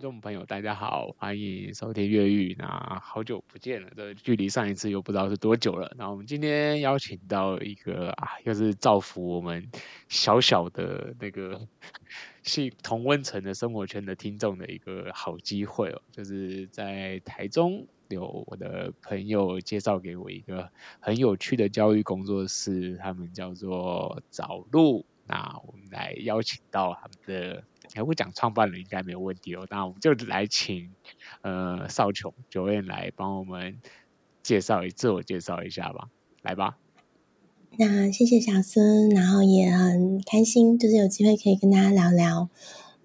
听众朋友，大家好，欢迎收听越狱。那好久不见了，这距离上一次又不知道是多久了。那我们今天邀请到一个啊，又是造福我们小小的那个系同温层的生活圈的听众的一个好机会哦，就是在台中有我的朋友介绍给我一个很有趣的教育工作室，他们叫做找路。那我们来邀请到他们的。还会讲创办人应该没有问题哦，那我们就来请呃少琼九燕来帮我们介绍一自我介绍一下吧，来吧。那谢谢小孙，然后也很开心，就是有机会可以跟大家聊聊，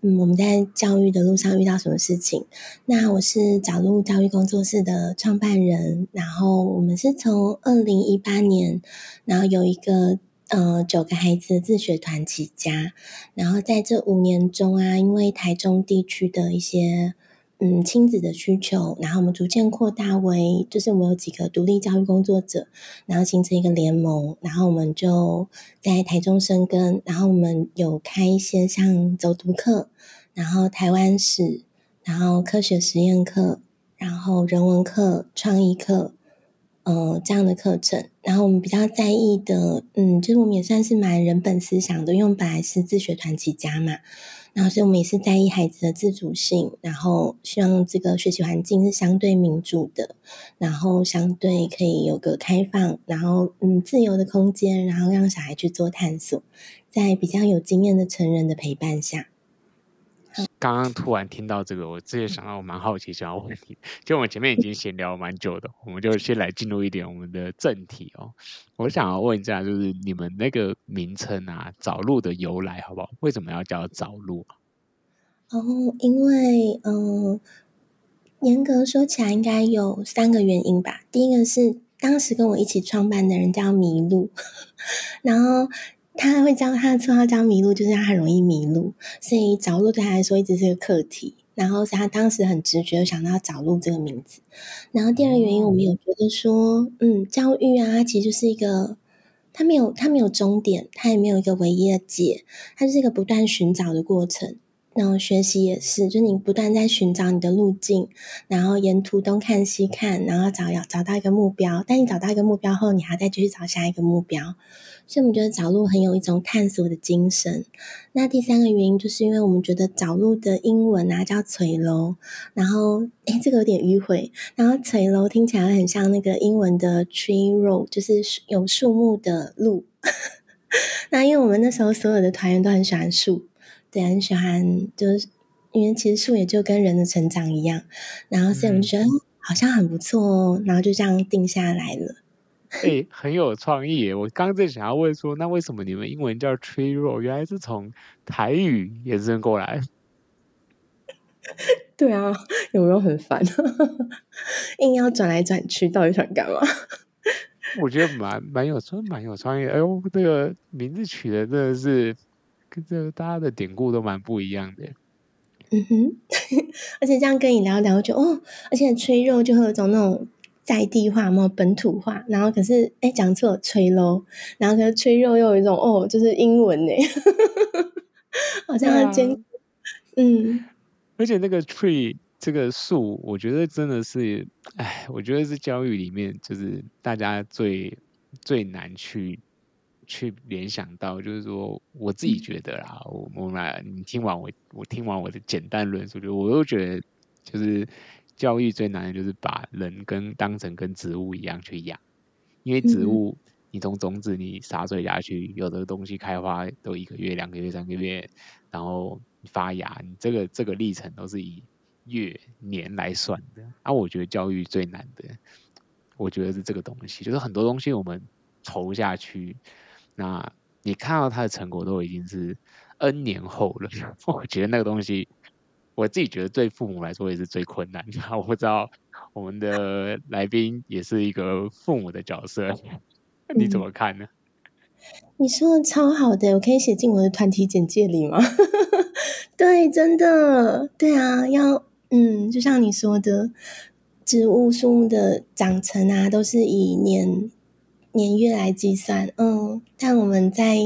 嗯，我们在教育的路上遇到什么事情。那我是找路教育工作室的创办人，然后我们是从二零一八年，然后有一个。呃，九个孩子自学团起家，然后在这五年中啊，因为台中地区的一些嗯亲子的需求，然后我们逐渐扩大为，就是我们有几个独立教育工作者，然后形成一个联盟，然后我们就在台中生根，然后我们有开一些像走读课，然后台湾史，然后科学实验课，然后人文课、创意课。呃，这样的课程，然后我们比较在意的，嗯，就是我们也算是蛮人本思想的，因为我们本来是自学团起家嘛，然后所以我们也是在意孩子的自主性，然后希望这个学习环境是相对民主的，然后相对可以有个开放，然后嗯自由的空间，然后让小孩去做探索，在比较有经验的成人的陪伴下。刚刚突然听到这个，我直接想到我蛮好奇想要问你，就我们前面已经闲聊蛮久的，我们就先来进入一点我们的正题哦。我想要问一下，就是你们那个名称啊，找路的由来好不好？为什么要叫找路？哦，因为嗯，严格说起来应该有三个原因吧。第一个是当时跟我一起创办的人叫麋鹿，然后。他会教他的绰号叫迷路，就是他很容易迷路，所以找路对他来说一直是个课题。然后是他当时很直觉想到找路这个名字。然后第二个原因，我们有觉得说，嗯，教育啊，其实就是一个，他没有他没有终点，他也没有一个唯一的解，它是一个不断寻找的过程。然后学习也是，就是你不断在寻找你的路径，然后沿途东看西看，然后找要找到一个目标。但你找到一个目标后，你还要再继续找下一个目标。所以我们觉得找路很有一种探索的精神。那第三个原因，就是因为我们觉得找路的英文啊叫垂楼，然后诶这个有点迂回。然后垂楼听起来很像那个英文的 tree road，就是有树木的路。那因为我们那时候所有的团员都很喜欢树。对，很喜欢，就是因为其实树也就跟人的成长一样，然后所以我们就觉得好像很不错哦，然后就这样定下来了。哎、欸，很有创意耶！我刚刚正想要问说，那为什么你们英文叫 tree Roll？原来是从台语延伸过来。对啊，有没有很烦？硬要转来转去，到底想干嘛？我觉得蛮蛮有创，蛮有创意。哎呦，这个名字取的真的是。这大家的典故都蛮不一样的，嗯哼，而且这样跟你聊聊，就哦，而且吹肉就会有种那种在地化嘛，本土化，然后可是哎讲错吹喽，然后可是吹肉又有一种哦，就是英文呢，好像很尖，嗯，而且那个 tree 这个树，我觉得真的是，哎，我觉得是教育里面就是大家最最难去。去联想到，就是说，我自己觉得啦，我我来，你听完我，我听完我的简单论述，就我又觉得，就是教育最难的就是把人跟当成跟植物一样去养，因为植物，你从种子你洒水下去，有的东西开花都一个月、两个月、三个月，然后发芽，你这个这个历程都是以月年来算的。啊，我觉得教育最难的，我觉得是这个东西，就是很多东西我们投下去。那你看到他的成果都已经是 N 年后了，我觉得那个东西，我自己觉得对父母来说也是最困难的。我不知道我们的来宾也是一个父母的角色，你怎么看呢？你说的超好的，我可以写进我的团体简介里吗？对，真的，对啊，要嗯，就像你说的，植物树木的长成啊，都是以年年月来计算。嗯，但我们在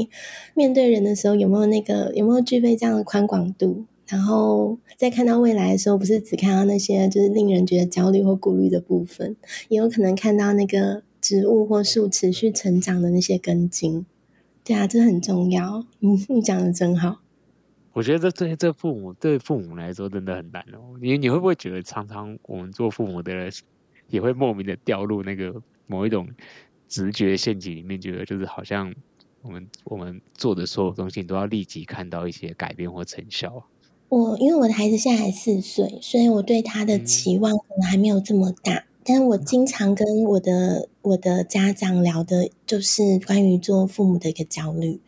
面对人的时候，有没有那个有没有具备这样的宽广度？然后在看到未来的时候，不是只看到那些就是令人觉得焦虑或顾虑的部分，也有可能看到那个植物或树持续成长的那些根茎。对啊，这很重要。你 你讲的真好。我觉得这对这父母对父母来说真的很难哦。你你会不会觉得常常我们做父母的也会莫名的掉入那个某一种直觉陷阱里面，觉得就是好像我们我们做的所有东西都要立即看到一些改变或成效。我因为我的孩子现在还四岁，所以我对他的期望可能还没有这么大。嗯、但是我经常跟我的我的家长聊的，就是关于做父母的一个焦虑。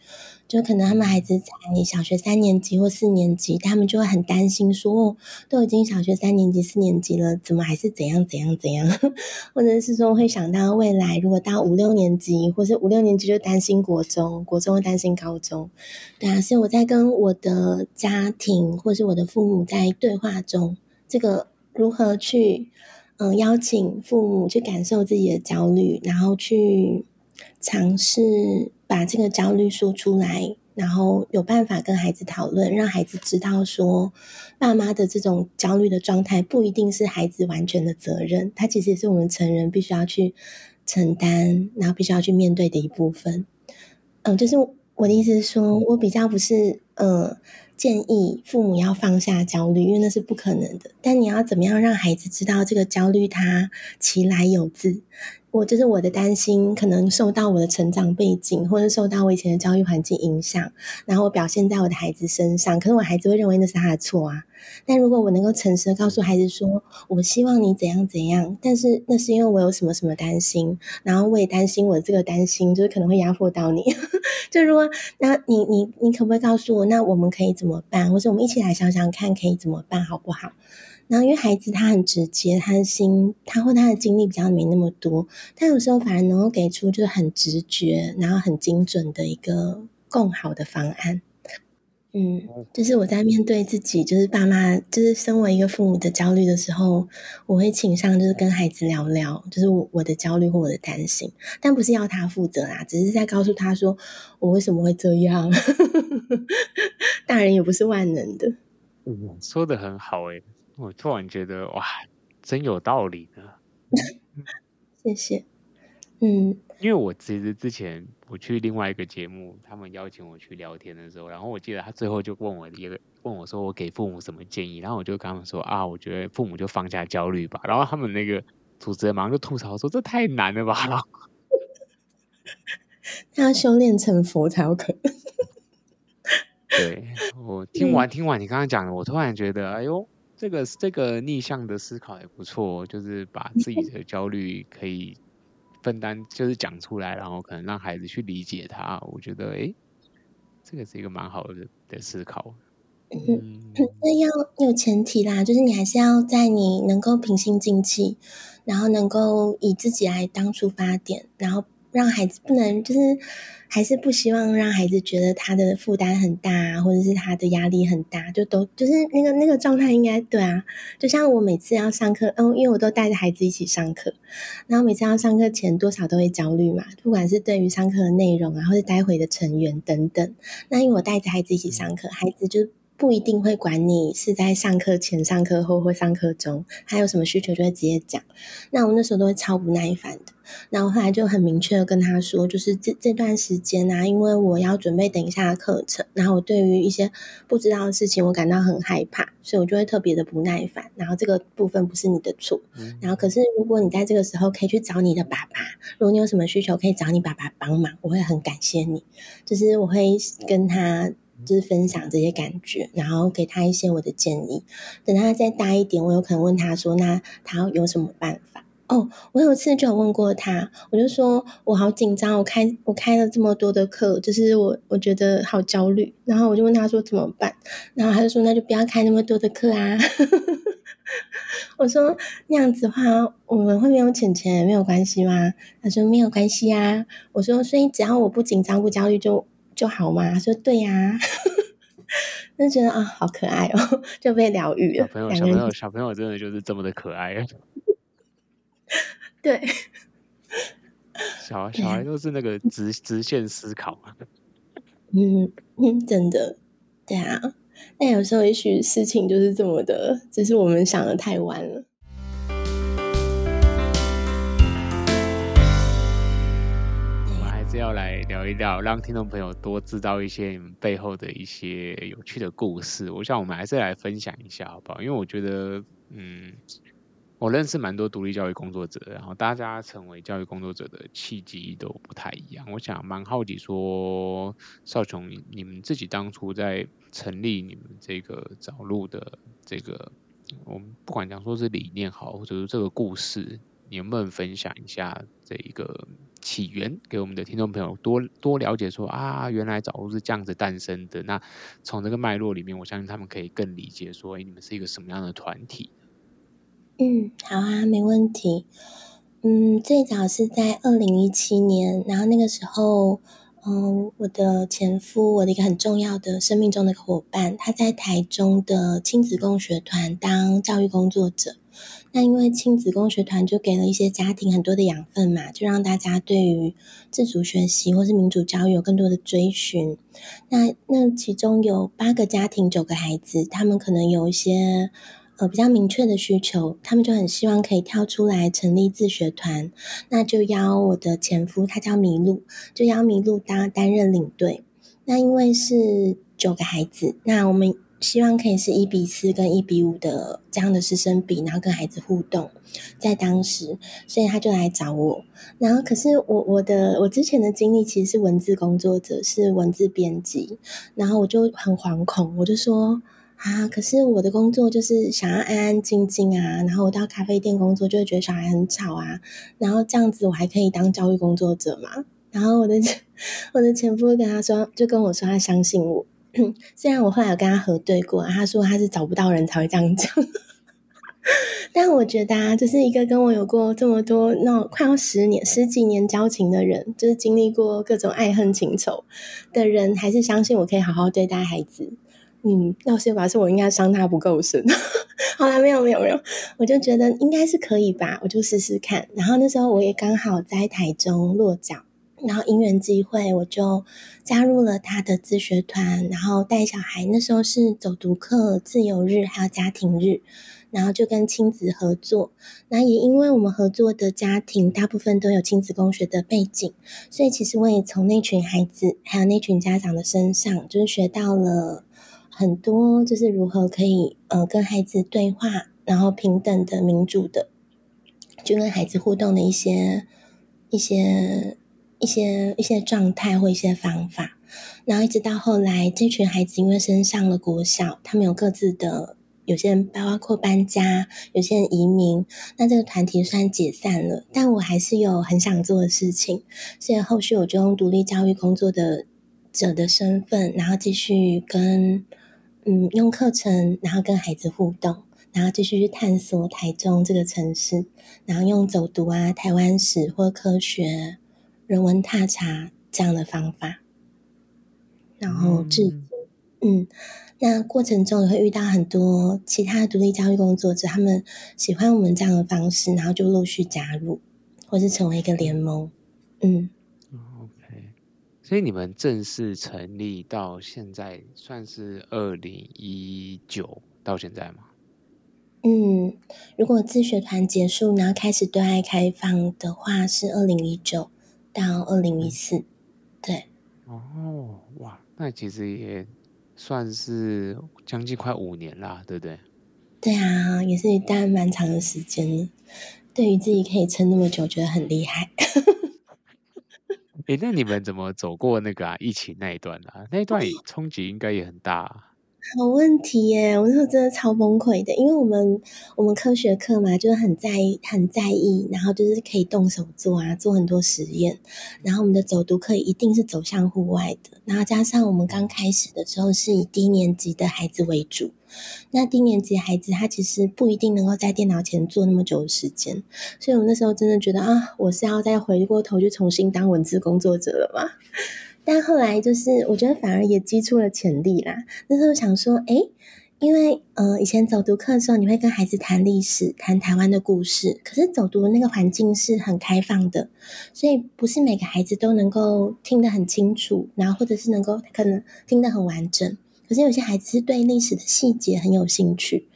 就可能他们孩子才小学三年级或四年级，他们就会很担心说，说都已经小学三年级、四年级了，怎么还是怎样怎样怎样？或者是说会想到未来，如果到五六年级，或是五六年级就担心国中，国中会担心高中。对啊，所以我在跟我的家庭或是我的父母在对话中，这个如何去嗯邀请父母去感受自己的焦虑，然后去尝试。把这个焦虑说出来，然后有办法跟孩子讨论，让孩子知道说，爸妈的这种焦虑的状态不一定是孩子完全的责任，他其实也是我们成人必须要去承担，然后必须要去面对的一部分。嗯，就是我的意思是说，我比较不是呃建议父母要放下焦虑，因为那是不可能的。但你要怎么样让孩子知道这个焦虑它其来有自？我就是我的担心，可能受到我的成长背景，或者受到我以前的教育环境影响，然后我表现在我的孩子身上。可是我孩子会认为那是他的错啊。但如果我能够诚实的告诉孩子说，我希望你怎样怎样，但是那是因为我有什么什么担心，然后我也担心我这个担心就是可能会压迫到你。就如果那你你你可不可以告诉我，那我们可以怎么办？或者我们一起来想想看，可以怎么办，好不好？然后，因为孩子他很直接，他的心，他或他的经历比较没那么多，他有时候反而能够给出就是很直觉，然后很精准的一个更好的方案。嗯，就是我在面对自己，就是爸妈，就是身为一个父母的焦虑的时候，我会倾向就是跟孩子聊聊，就是我我的焦虑或我的担心，但不是要他负责啦，只是在告诉他说我为什么会这样。大人也不是万能的。嗯，说的很好诶。我突然觉得哇，真有道理呢。谢谢。嗯，因为我其实之前我去另外一个节目，他们邀请我去聊天的时候，然后我记得他最后就问我一个问我说我给父母什么建议，然后我就跟他们说啊，我觉得父母就放下焦虑吧。然后他们那个主持人马上就吐槽说这太难了吧。他要修炼成佛才有可能。对，我 听完听完你刚刚讲的，我突然觉得哎呦。这个这个逆向的思考也不错，就是把自己的焦虑可以分担，就是讲出来，然后可能让孩子去理解他。我觉得，哎，这个是一个蛮好的的思考。嗯，那要有前提啦，就是你还是要在你能够平心静气，然后能够以自己来当出发点，然后让孩子不能就是。还是不希望让孩子觉得他的负担很大，或者是他的压力很大，就都就是那个那个状态应该对啊。就像我每次要上课，嗯，因为我都带着孩子一起上课，然后每次要上课前多少都会焦虑嘛，不管是对于上课的内容啊，或者待会的成员等等。那因为我带着孩子一起上课，孩子就。不一定会管你是在上课前、上课后或上课中，他有什么需求就会直接讲。那我那时候都会超不耐烦的。那我后来就很明确的跟他说，就是这这段时间啊，因为我要准备等一下的课程，然后我对于一些不知道的事情，我感到很害怕，所以我就会特别的不耐烦。然后这个部分不是你的错。然后可是如果你在这个时候可以去找你的爸爸，如果你有什么需求可以找你爸爸帮忙，我会很感谢你。就是我会跟他。就是分享这些感觉，然后给他一些我的建议。等他再大一点，我有可能问他说：“那他有什么办法？”哦，我有次就有问过他，我就说：“我好紧张，我开我开了这么多的课，就是我我觉得好焦虑。”然后我就问他说：“怎么办？”然后他就说：“那就不要开那么多的课啊。”我说那样子的话，我们会没有钱钱没有关系吗？他说没有关系啊。我说所以只要我不紧张不焦虑就就好吗？他说对呀、啊，就觉得啊好可爱哦，就被疗愈了。小朋友小朋友小朋友真的就是这么的可爱。对，小小孩都是那个直直线思考嘛。嗯嗯，真的，对啊。但有时候也许事情就是这么的，只是我们想的太晚了。是要来聊一聊，让听众朋友多知道一些你们背后的一些有趣的故事。我想我们还是来分享一下，好不好？因为我觉得，嗯。我认识蛮多独立教育工作者，然后大家成为教育工作者的契机都不太一样。我想蛮好奇说，少琼，你你们自己当初在成立你们这个找路的这个，我们不管讲说是理念好，或者是这个故事，你能不能分享一下这一个起源，给我们的听众朋友多多了解说啊，原来早路是这样子诞生的。那从这个脉络里面，我相信他们可以更理解说，哎，你们是一个什么样的团体。嗯，好啊，没问题。嗯，最早是在二零一七年，然后那个时候，嗯，我的前夫，我的一个很重要的生命中的伙伴，他在台中的亲子共学团当教育工作者。那因为亲子共学团就给了一些家庭很多的养分嘛，就让大家对于自主学习或是民主教育有更多的追寻。那那其中有八个家庭，九个孩子，他们可能有一些。呃，比较明确的需求，他们就很希望可以跳出来成立自学团，那就邀我的前夫，他叫麋鹿，就邀麋鹿当担任领队。那因为是九个孩子，那我们希望可以是一比四跟一比五的这样的师生比，然后跟孩子互动，在当时，所以他就来找我。然后可是我我的我之前的经历其实是文字工作者，是文字编辑，然后我就很惶恐，我就说。啊！可是我的工作就是想要安安静静啊，然后我到咖啡店工作就会觉得小孩很吵啊，然后这样子我还可以当教育工作者吗？然后我的 我的前夫跟他说，就跟我说他相信我，虽然我后来有跟他核对过，他说他是找不到人才会这样讲，但我觉得啊，就是一个跟我有过这么多那快要十年十几年交情的人，就是经历过各种爱恨情仇的人，还是相信我可以好好对待孩子。嗯，要是表示我应该伤他不够深。好啦，没有没有没有，我就觉得应该是可以吧，我就试试看。然后那时候我也刚好在台中落脚，然后因缘际会，我就加入了他的自学团，然后带小孩。那时候是走读课、自由日还有家庭日，然后就跟亲子合作。那也因为我们合作的家庭大部分都有亲子共学的背景，所以其实我也从那群孩子还有那群家长的身上，就是学到了。很多就是如何可以呃跟孩子对话，然后平等的、民主的，就跟孩子互动的一些一些一些一些状态或一些方法，然后一直到后来，这群孩子因为升上了国小，他们有各自的，有些人包括搬家，有些人移民，那这个团体算解散了，但我还是有很想做的事情，所以后续我就用独立教育工作的者的身份，然后继续跟。嗯，用课程，然后跟孩子互动，然后继续去探索台中这个城市，然后用走读啊、台湾史或科学、人文踏查这样的方法，然后至今，嗯，那过程中也会遇到很多其他独立教育工作者，他们喜欢我们这样的方式，然后就陆续加入，或是成为一个联盟，嗯。所以你们正式成立到现在，算是二零一九到现在吗？嗯，如果自学团结束，然后开始对外开放的话，是二零一九到二零一四。对。哦，哇，那其实也算是将近快五年啦，对不对？对啊，也是一段蛮长的时间。对于自己可以撑那么久，觉得很厉害。哎，那你们怎么走过那个啊疫情那一段啊？那一段冲击应该也很大啊。好问题耶！我那时候真的超崩溃的，因为我们我们科学课嘛，就是很在意很在意，然后就是可以动手做啊，做很多实验。然后我们的走读课一定是走向户外的，然后加上我们刚开始的时候是以低年级的孩子为主，那低年级孩子他其实不一定能够在电脑前坐那么久的时间，所以我那时候真的觉得啊，我是要再回过头去重新当文字工作者了吗？但后来就是，我觉得反而也激出了潜力啦。那时候想说，诶，因为呃，以前走读课的时候，你会跟孩子谈历史、谈台湾的故事，可是走读的那个环境是很开放的，所以不是每个孩子都能够听得很清楚，然后或者是能够可能听得很完整。可是有些孩子是对历史的细节很有兴趣，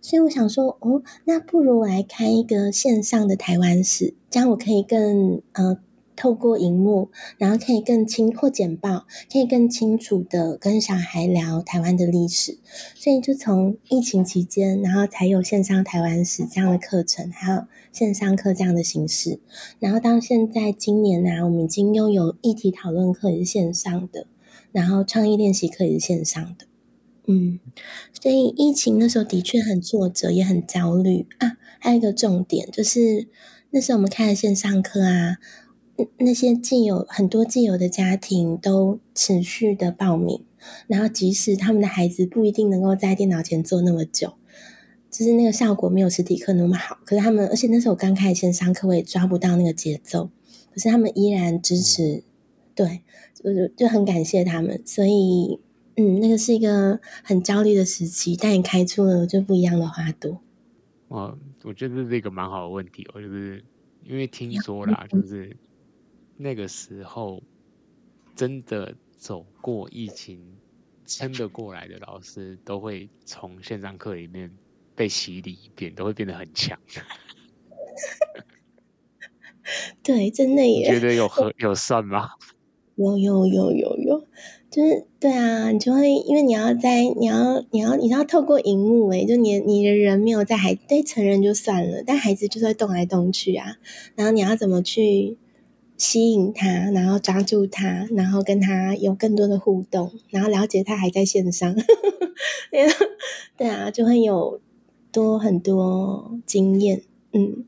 所以我想说，哦，那不如我来开一个线上的台湾史，这样我可以更呃。透过荧幕，然后可以更清或简报，可以更清楚的跟小孩聊台湾的历史。所以就从疫情期间，然后才有线上台湾史这样的课程，还有线上课这样的形式。然后到现在今年呢、我们已经拥有议题讨论课也是线上的，然后创意练习课也是线上的。嗯，所以疫情那时候的确很挫折，也很焦虑啊。还有一个重点就是，那时候我们开了线上课啊。那些既有很多既有的家庭都持续的报名，然后即使他们的孩子不一定能够在电脑前坐那么久，就是那个效果没有实体课那么好。可是他们，而且那时候我刚开始线上课，我也抓不到那个节奏，可是他们依然支持，对，就就就很感谢他们。所以，嗯，那个是一个很焦虑的时期，但也开出了就不一样的花朵。哦，我觉得这是一个蛮好的问题，我就是因为听说啦，就是。那个时候，真的走过疫情、撑得过来的老师，都会从线上课里面被洗礼一遍，都会变得很强。对，真的耶。觉得有合有算吗？有有有有有，就是对啊，你就会因为你要在你要你要你要透过荧幕诶，就你你的人没有在孩子，对成人就算了，但孩子就是会动来动去啊，然后你要怎么去？吸引他，然后抓住他，然后跟他有更多的互动，然后了解他还在线上，对啊，就会有多很多经验。嗯，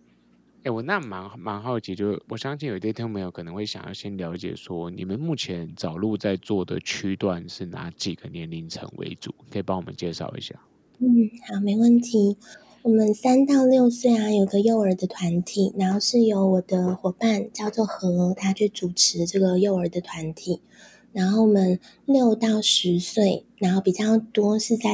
哎、欸，我那蛮蛮好奇，就我相信有些听众朋友可能会想要先了解说，你们目前找路在做的区段是哪几个年龄层为主？可以帮我们介绍一下？嗯，好，没问题。我们三到六岁啊，有个幼儿的团体，然后是由我的伙伴叫做何，他去主持这个幼儿的团体。然后我们六到十岁，然后比较多是在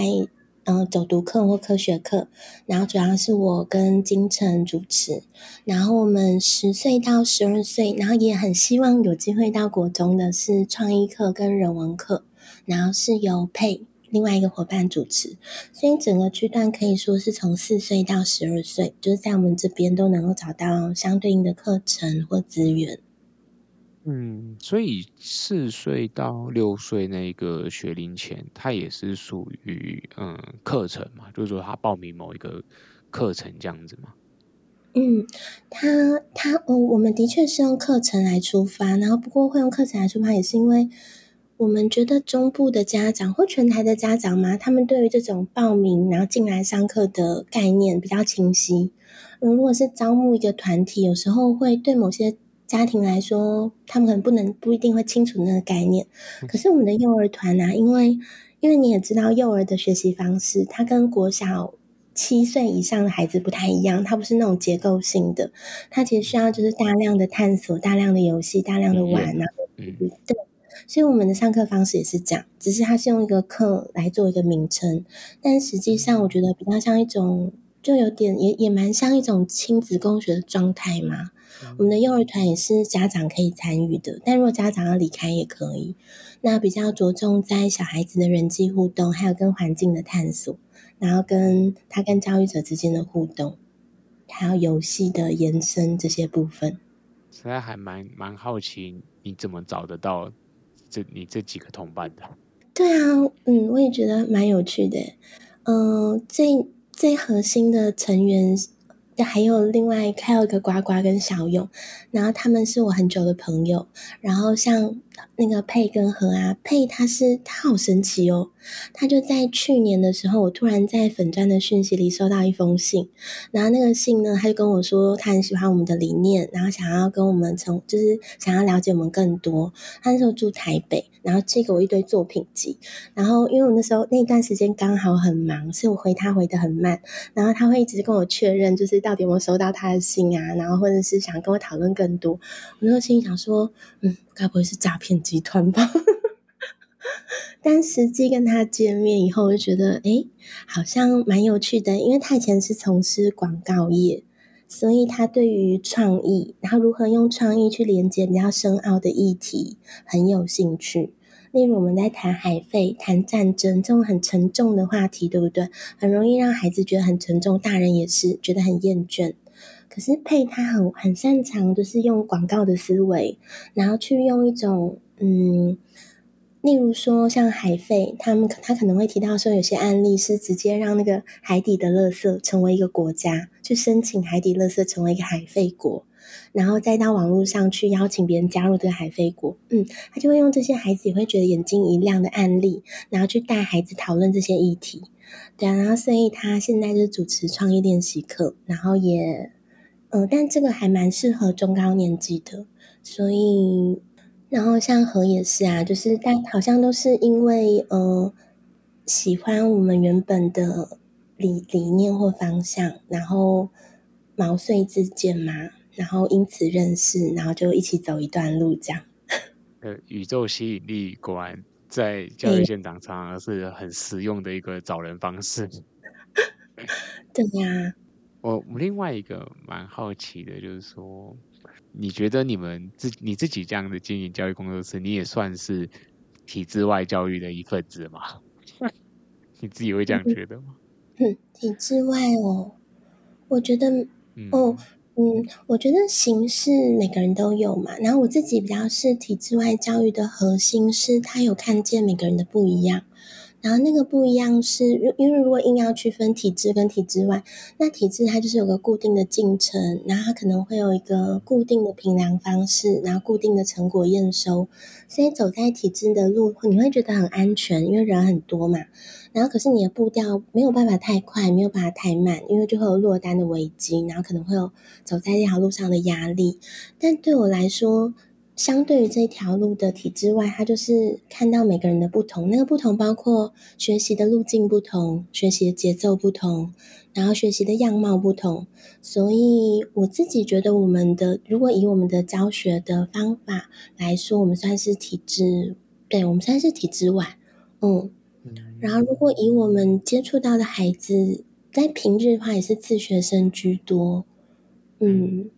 嗯、呃、走读课或科学课，然后主要是我跟金城主持。然后我们十岁到十二岁，然后也很希望有机会到国中的是创意课跟人文课，然后是由佩。另外一个伙伴主持，所以整个区段可以说是从四岁到十二岁，就是在我们这边都能够找到相对应的课程或资源。嗯，所以四岁到六岁那个学龄前，它也是属于嗯课程嘛，就是说他报名某一个课程这样子嘛。嗯，他他哦，我们的确是用课程来出发，然后不过会用课程来出发，也是因为。我们觉得中部的家长或全台的家长嘛，他们对于这种报名然后进来上课的概念比较清晰。嗯，如果是招募一个团体，有时候会对某些家庭来说，他们可能不能不一定会清楚那个概念。可是我们的幼儿团啊，因为因为你也知道，幼儿的学习方式，它跟国小七岁以上的孩子不太一样，它不是那种结构性的，它其实需要就是大量的探索、大量的游戏、大量的玩啊，嗯，对。所以我们的上课方式也是这样，只是它是用一个课来做一个名称，但实际上我觉得比较像一种，就有点也也蛮像一种亲子共学的状态嘛。嗯、我们的幼儿团也是家长可以参与的，但如果家长要离开也可以。那比较着重在小孩子的人际互动，还有跟环境的探索，然后跟他跟教育者之间的互动，还有游戏的延伸这些部分。实在还蛮蛮好奇，你怎么找得到？这你这几个同伴的？对啊，嗯，我也觉得蛮有趣的。嗯、最最核心的成员，还有另外还有一个呱呱跟小勇，然后他们是我很久的朋友。然后像那个佩跟和啊，佩他是他好神奇哦，他就在去年的时候，我突然在粉砖的讯息里收到一封信，然后那个信呢，他就跟我说他很喜欢我们的理念，然后想要跟我们从就是想要了解我们更多。他那时候住台北，然后寄给我一堆作品集，然后因为我那时候那段时间刚好很忙，所以我回他回得很慢，然后他会一直跟我确认，就是到底有没有收到他的信啊，然后或者是想跟我讨论更多。我那时候心里想说，嗯。该不会是诈骗集团吧？但实际跟他见面以后，我就觉得，诶，好像蛮有趣的。因为他以前是从事广告业，所以他对于创意，然后如何用创意去连接比较深奥的议题，很有兴趣。例如我们在谈海费、谈战争这种很沉重的话题，对不对？很容易让孩子觉得很沉重，大人也是觉得很厌倦。可是佩他很很擅长，就是用广告的思维，然后去用一种嗯，例如说像海费，他们他可能会提到说，有些案例是直接让那个海底的垃圾成为一个国家，去申请海底垃圾成为一个海费国，然后再到网络上去邀请别人加入这个海费国，嗯，他就会用这些孩子也会觉得眼睛一亮的案例，然后去带孩子讨论这些议题，对啊，然后所以他现在就主持创意练习课，然后也。嗯，但这个还蛮适合中高年级的，所以，然后像何也是啊，就是但好像都是因为呃喜欢我们原本的理理念或方向，然后毛遂自荐嘛，然后因此认识，然后就一起走一段路这样。呃，宇宙吸引力果然在教育现场上是很实用的一个找人方式。对呀。我我另外一个蛮好奇的，就是说，你觉得你们自你自己这样的经营教育工作室，你也算是体制外教育的一份子吗？你自己会这样觉得吗？嗯，体制外哦，我觉得，嗯哦，嗯，我觉得形式每个人都有嘛。然后我自己比较是体制外教育的核心是，他有看见每个人的不一样。然后那个不一样是，因为如果硬要区分体制跟体制外，那体制它就是有个固定的进程，然后它可能会有一个固定的评量方式，然后固定的成果验收，所以走在体制的路，你会觉得很安全，因为人很多嘛。然后可是你的步调没有办法太快，没有办法太慢，因为就会有落单的危机，然后可能会有走在这条路上的压力。但对我来说，相对于这条路的体制外，他就是看到每个人的不同，那个不同包括学习的路径不同，学习的节奏不同，然后学习的样貌不同。所以我自己觉得，我们的如果以我们的教学的方法来说，我们算是体制，对，我们算是体制外，嗯。然后如果以我们接触到的孩子，在平日的话也是自学生居多，嗯。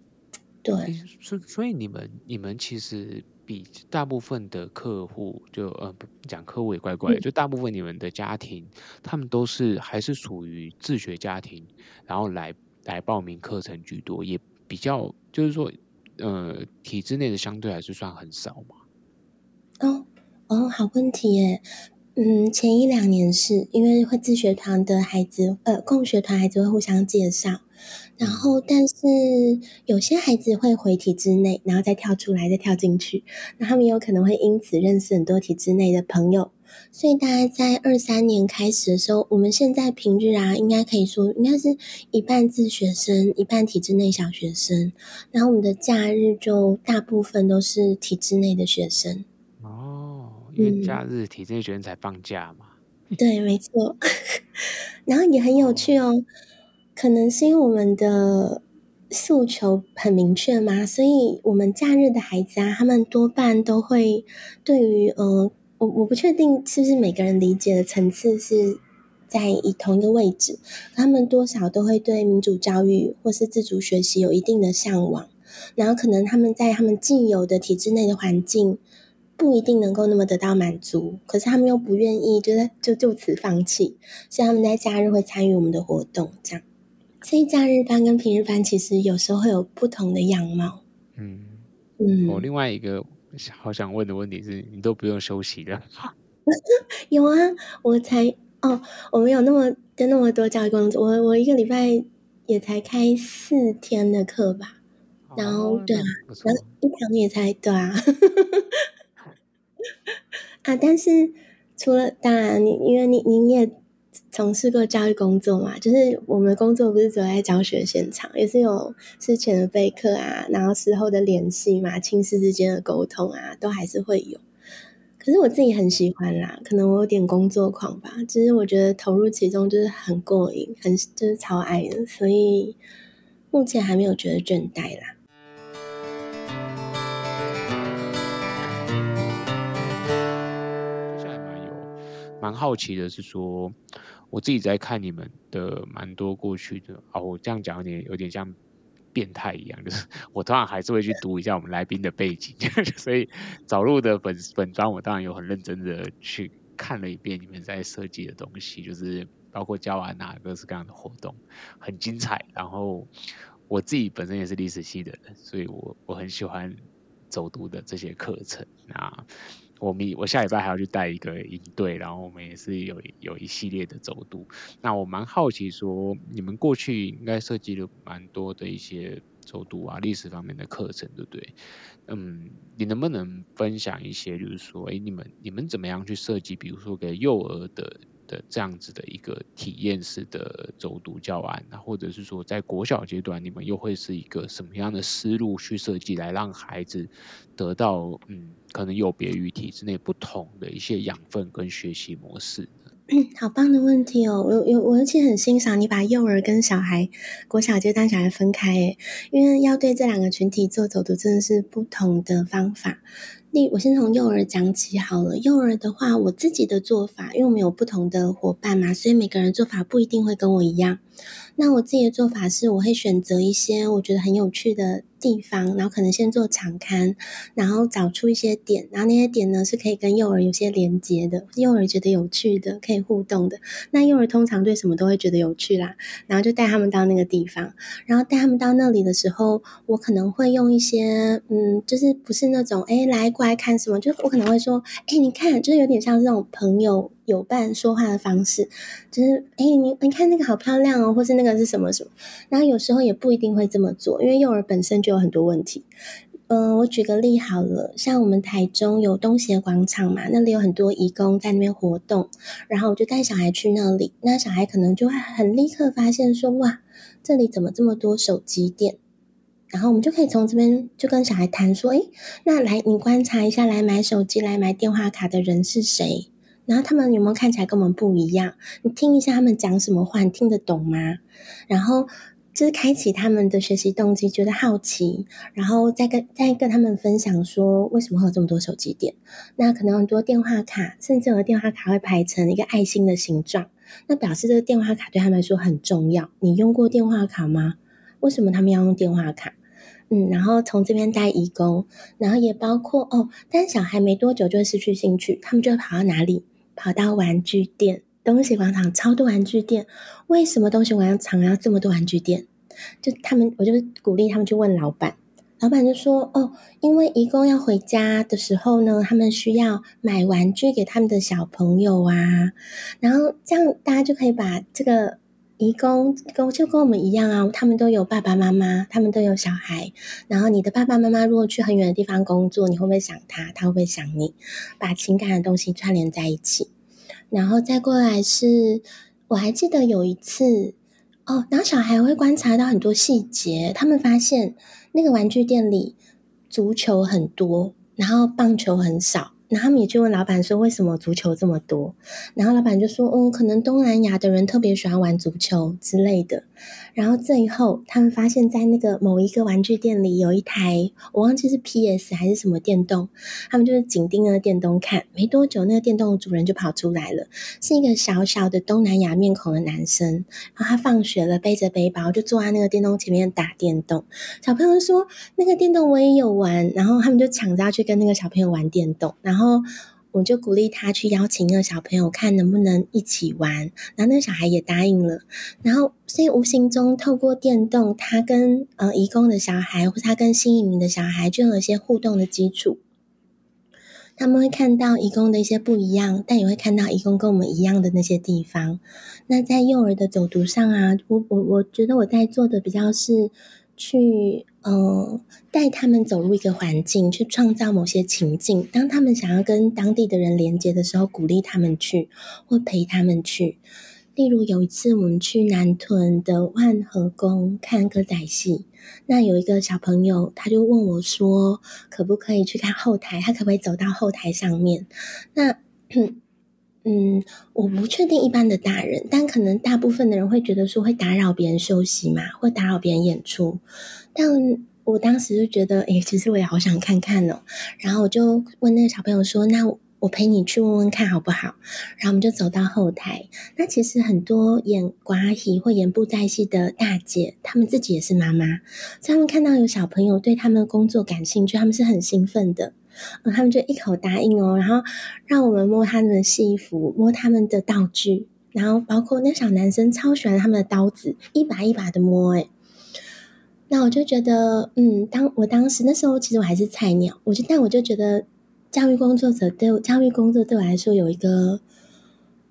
对，所所以你们你们其实比大部分的客户就呃讲客户也怪怪的，就大部分你们的家庭，他们都是还是属于自学家庭，然后来来报名课程居多，也比较就是说呃体制内的相对还是算很少嘛。哦哦，好问题耶。嗯，前一两年是因为会自学团的孩子，呃，共学团孩子会互相介绍，然后但是有些孩子会回体制内，然后再跳出来，再跳进去，那他们有可能会因此认识很多体制内的朋友，所以大概在二三年开始的时候，我们现在平日啊，应该可以说应该是一半自学生，一半体制内小学生，然后我们的假日就大部分都是体制内的学生。哦因。为假日体制内学生才放假嘛，嗯、对，没错。然后也很有趣哦，可能是因为我们的诉求很明确嘛，所以我们假日的孩子啊，他们多半都会对于呃，我我不确定是不是每个人理解的层次是在以同一个位置，他们多少都会对民主教育或是自主学习有一定的向往，然后可能他们在他们既有的体制内的环境。不一定能够那么得到满足，可是他们又不愿意，就是就就此放弃，所以他们在假日会参与我们的活动，这样。所以假日班跟平日班其实有时候会有不同的样貌。嗯嗯。我另外一个好想问的问题是，你都不用休息的？有啊，我才哦，我们有那么跟那么多教育工作，我我一个礼拜也才开四天的课吧，然后、哦、对啊，然后一堂也才对啊。啊，但是除了当然你，你因为你你也从事过教育工作嘛，就是我们的工作不是只在教学现场，也是有事前的备课啊，然后事后的联系嘛，亲师之间的沟通啊，都还是会有。可是我自己很喜欢啦，可能我有点工作狂吧，就是我觉得投入其中就是很过瘾，很就是超爱的，所以目前还没有觉得倦怠啦。接下来蛮有蛮好奇的是说，我自己在看你们的蛮多过去的哦，我这样讲有点有点像。变态一样，就是 我当然还是会去读一下我们来宾的背景，所以早入的本本专，我当然有很认真的去看了一遍你们在设计的东西，就是包括教完哪各式各样的活动，很精彩。然后我自己本身也是历史系的人，所以我我很喜欢走读的这些课程啊。我们我下礼拜还要去带一个营队，然后我们也是有有一系列的走读。那我蛮好奇说，你们过去应该设计了蛮多的一些走读啊、历史方面的课程，对不对？嗯，你能不能分享一些，就是说，哎，你们你们怎么样去设计，比如说给幼儿的？的这样子的一个体验式的走读教案，或者是说在国小阶段，你们又会是一个什么样的思路去设计，来让孩子得到嗯，可能有别于体制内不同的一些养分跟学习模式？嗯，好棒的问题哦！我我我而且很欣赏你把幼儿跟小孩国小阶段小孩分开，诶，因为要对这两个群体做走读，真的是不同的方法。我先从幼儿讲起好了。幼儿的话，我自己的做法，因为我们有不同的伙伴嘛，所以每个人做法不一定会跟我一样。那我自己的做法是，我会选择一些我觉得很有趣的地方，然后可能先做场刊，然后找出一些点，然后那些点呢是可以跟幼儿有些连接的，幼儿觉得有趣的，可以互动的。那幼儿通常对什么都会觉得有趣啦，然后就带他们到那个地方，然后带他们到那里的时候，我可能会用一些，嗯，就是不是那种，哎，来过来看什么，就我可能会说，哎，你看，就是有点像这种朋友。有伴说话的方式，就是哎，你你看那个好漂亮哦，或是那个是什么什么。然后有时候也不一定会这么做，因为幼儿本身就有很多问题。嗯、我举个例好了，像我们台中有东协广场嘛，那里有很多义工在那边活动，然后我就带小孩去那里，那小孩可能就会很立刻发现说，哇，这里怎么这么多手机店？然后我们就可以从这边就跟小孩谈说，哎，那来你观察一下，来买手机、来买电话卡的人是谁？然后他们有没有看起来跟我们不一样？你听一下他们讲什么话，你听得懂吗？然后就是开启他们的学习动机，觉得好奇，然后再跟再跟他们分享说，为什么会有这么多手机店？那可能很多电话卡，甚至有的电话卡会排成一个爱心的形状，那表示这个电话卡对他们来说很重要。你用过电话卡吗？为什么他们要用电话卡？嗯，然后从这边带义工，然后也包括哦，但小孩没多久就会失去兴趣，他们就会跑到哪里？跑到玩具店，东西广场超多玩具店。为什么东西广场要这么多玩具店？就他们，我就鼓励他们去问老板。老板就说：“哦，因为一共要回家的时候呢，他们需要买玩具给他们的小朋友啊。然后这样大家就可以把这个移工跟就跟我们一样啊，他们都有爸爸妈妈，他们都有小孩。然后你的爸爸妈妈如果去很远的地方工作，你会不会想他？他会不会想你？把情感的东西串联在一起。然后再过来是，我还记得有一次哦，然后小孩会观察到很多细节，他们发现那个玩具店里足球很多，然后棒球很少。”然后他们也去问老板说：“为什么足球这么多？”然后老板就说：“嗯，可能东南亚的人特别喜欢玩足球之类的。”然后最后他们发现，在那个某一个玩具店里有一台，我忘记是 PS 还是什么电动，他们就是紧盯那个电动看。没多久，那个电动的主人就跑出来了，是一个小小的东南亚面孔的男生。然后他放学了，背着背包就坐在那个电动前面打电动。小朋友说：“那个电动我也有玩。”然后他们就抢着要去跟那个小朋友玩电动，然后。我就鼓励他去邀请那个小朋友，看能不能一起玩。然后那个小孩也答应了。然后所以无形中透过电动，他跟呃移工的小孩，或他跟新移民的小孩，就有一些互动的基础。他们会看到移工的一些不一样，但也会看到移工跟我们一样的那些地方。那在幼儿的走读上啊，我我我觉得我在做的比较是去呃，带他们走入一个环境，去创造某些情境。当他们想要跟当地的人连接的时候，鼓励他们去，或陪他们去。例如有一次，我们去南屯的万和宫看歌仔戏，那有一个小朋友，他就问我说：“可不可以去看后台？他可不可以走到后台上面？”那嗯，我不确定一般的大人，但可能大部分的人会觉得说会打扰别人休息嘛，会打扰别人演出。但我当时就觉得，哎，其实我也好想看看哦。然后我就问那个小朋友说：“那我陪你去问问看好不好？”然后我们就走到后台。那其实很多演寡戏或演布袋戏的大姐，她们自己也是妈妈，所以他们看到有小朋友对他们的工作感兴趣，他们是很兴奋的。嗯，他们就一口答应哦，然后让我们摸他们的戏服，摸他们的道具，然后包括那小男生超喜欢他们的刀子，一把一把的摸，诶。那我就觉得，嗯，当我当时那时候其实我还是菜鸟，我就但我就觉得教育工作者对我教育工作对我来说有一个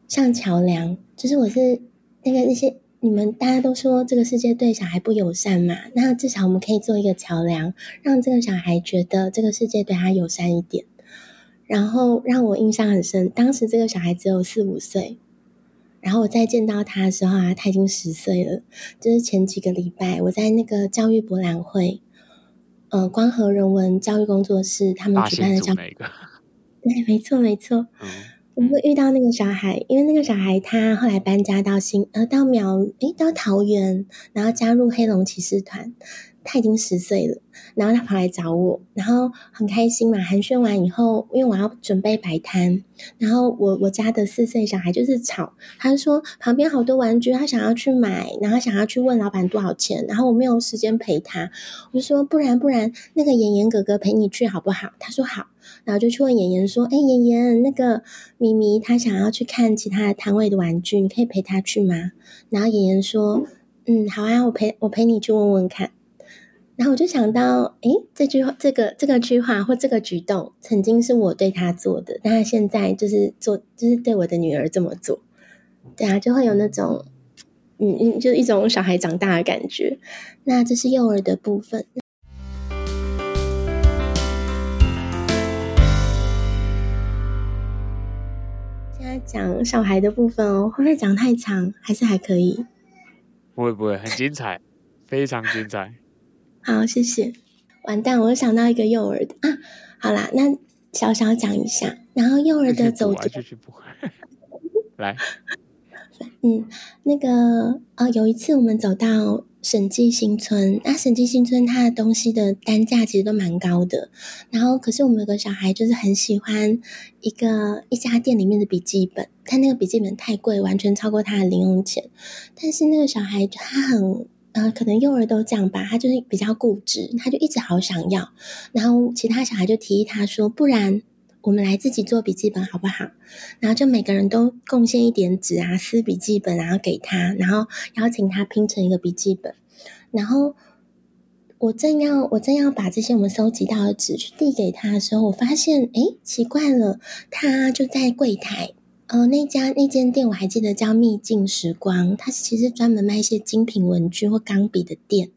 像桥梁，就是我是那个那些。你们大家都说这个世界对小孩不友善嘛？那至少我们可以做一个桥梁，让这个小孩觉得这个世界对他友善一点。然后让我印象很深，当时这个小孩只有四五岁，然后我再见到他的时候啊，他已经十岁了。就是前几个礼拜，我在那个教育博览会，呃，光和人文教育工作室他们举办的教育，对，没错，没错。嗯我们会遇到那个小孩，因为那个小孩他后来搬家到新呃到苗诶到桃园，然后加入黑龙骑士团。他已经十岁了，然后他跑来找我，然后很开心嘛。寒暄完以后，因为我要准备摆摊，然后我我家的四岁小孩就是吵，他说旁边好多玩具，他想要去买，然后想要去问老板多少钱，然后我没有时间陪他，我就说不然不然，那个妍妍哥哥陪你去好不好？他说好，然后就去问妍妍说，哎，妍妍，那个咪咪他想要去看其他的摊位的玩具，你可以陪他去吗？然后妍妍说，嗯，好啊，我陪我陪你去问问看。然后我就想到，诶，这句话，这个这个句话或这个举动，曾经是我对他做的，但他现在就是做，就是对我的女儿这么做，对啊，就会有那种，嗯嗯，就一种小孩长大的感觉。那这是幼儿的部分。现在讲小孩的部分哦，会不会讲太长？还是还可以？不会不会，很精彩，非常精彩。好，谢谢。完蛋，我又想到一个幼儿的啊。好啦，那小小讲一下。然后幼儿的走读，来，嗯，那个呃，有一次我们走到审计新村，那审计新村它的东西的单价其实都蛮高的。然后，可是我们有个小孩就是很喜欢一个一家店里面的笔记本，他那个笔记本太贵，完全超过他的零用钱。但是那个小孩他很。呃，可能幼儿都这样吧，他就是比较固执，他就一直好想要。然后其他小孩就提议他说：“不然我们来自己做笔记本好不好？”然后就每个人都贡献一点纸啊，撕笔记本，然后给他，然后邀请他拼成一个笔记本。然后我正要我正要把这些我们收集到的纸去递给他的时候，我发现，诶，奇怪了，他就在柜台。呃，那家那间店我还记得叫秘境时光，它其实专门卖一些精品文具或钢笔的店。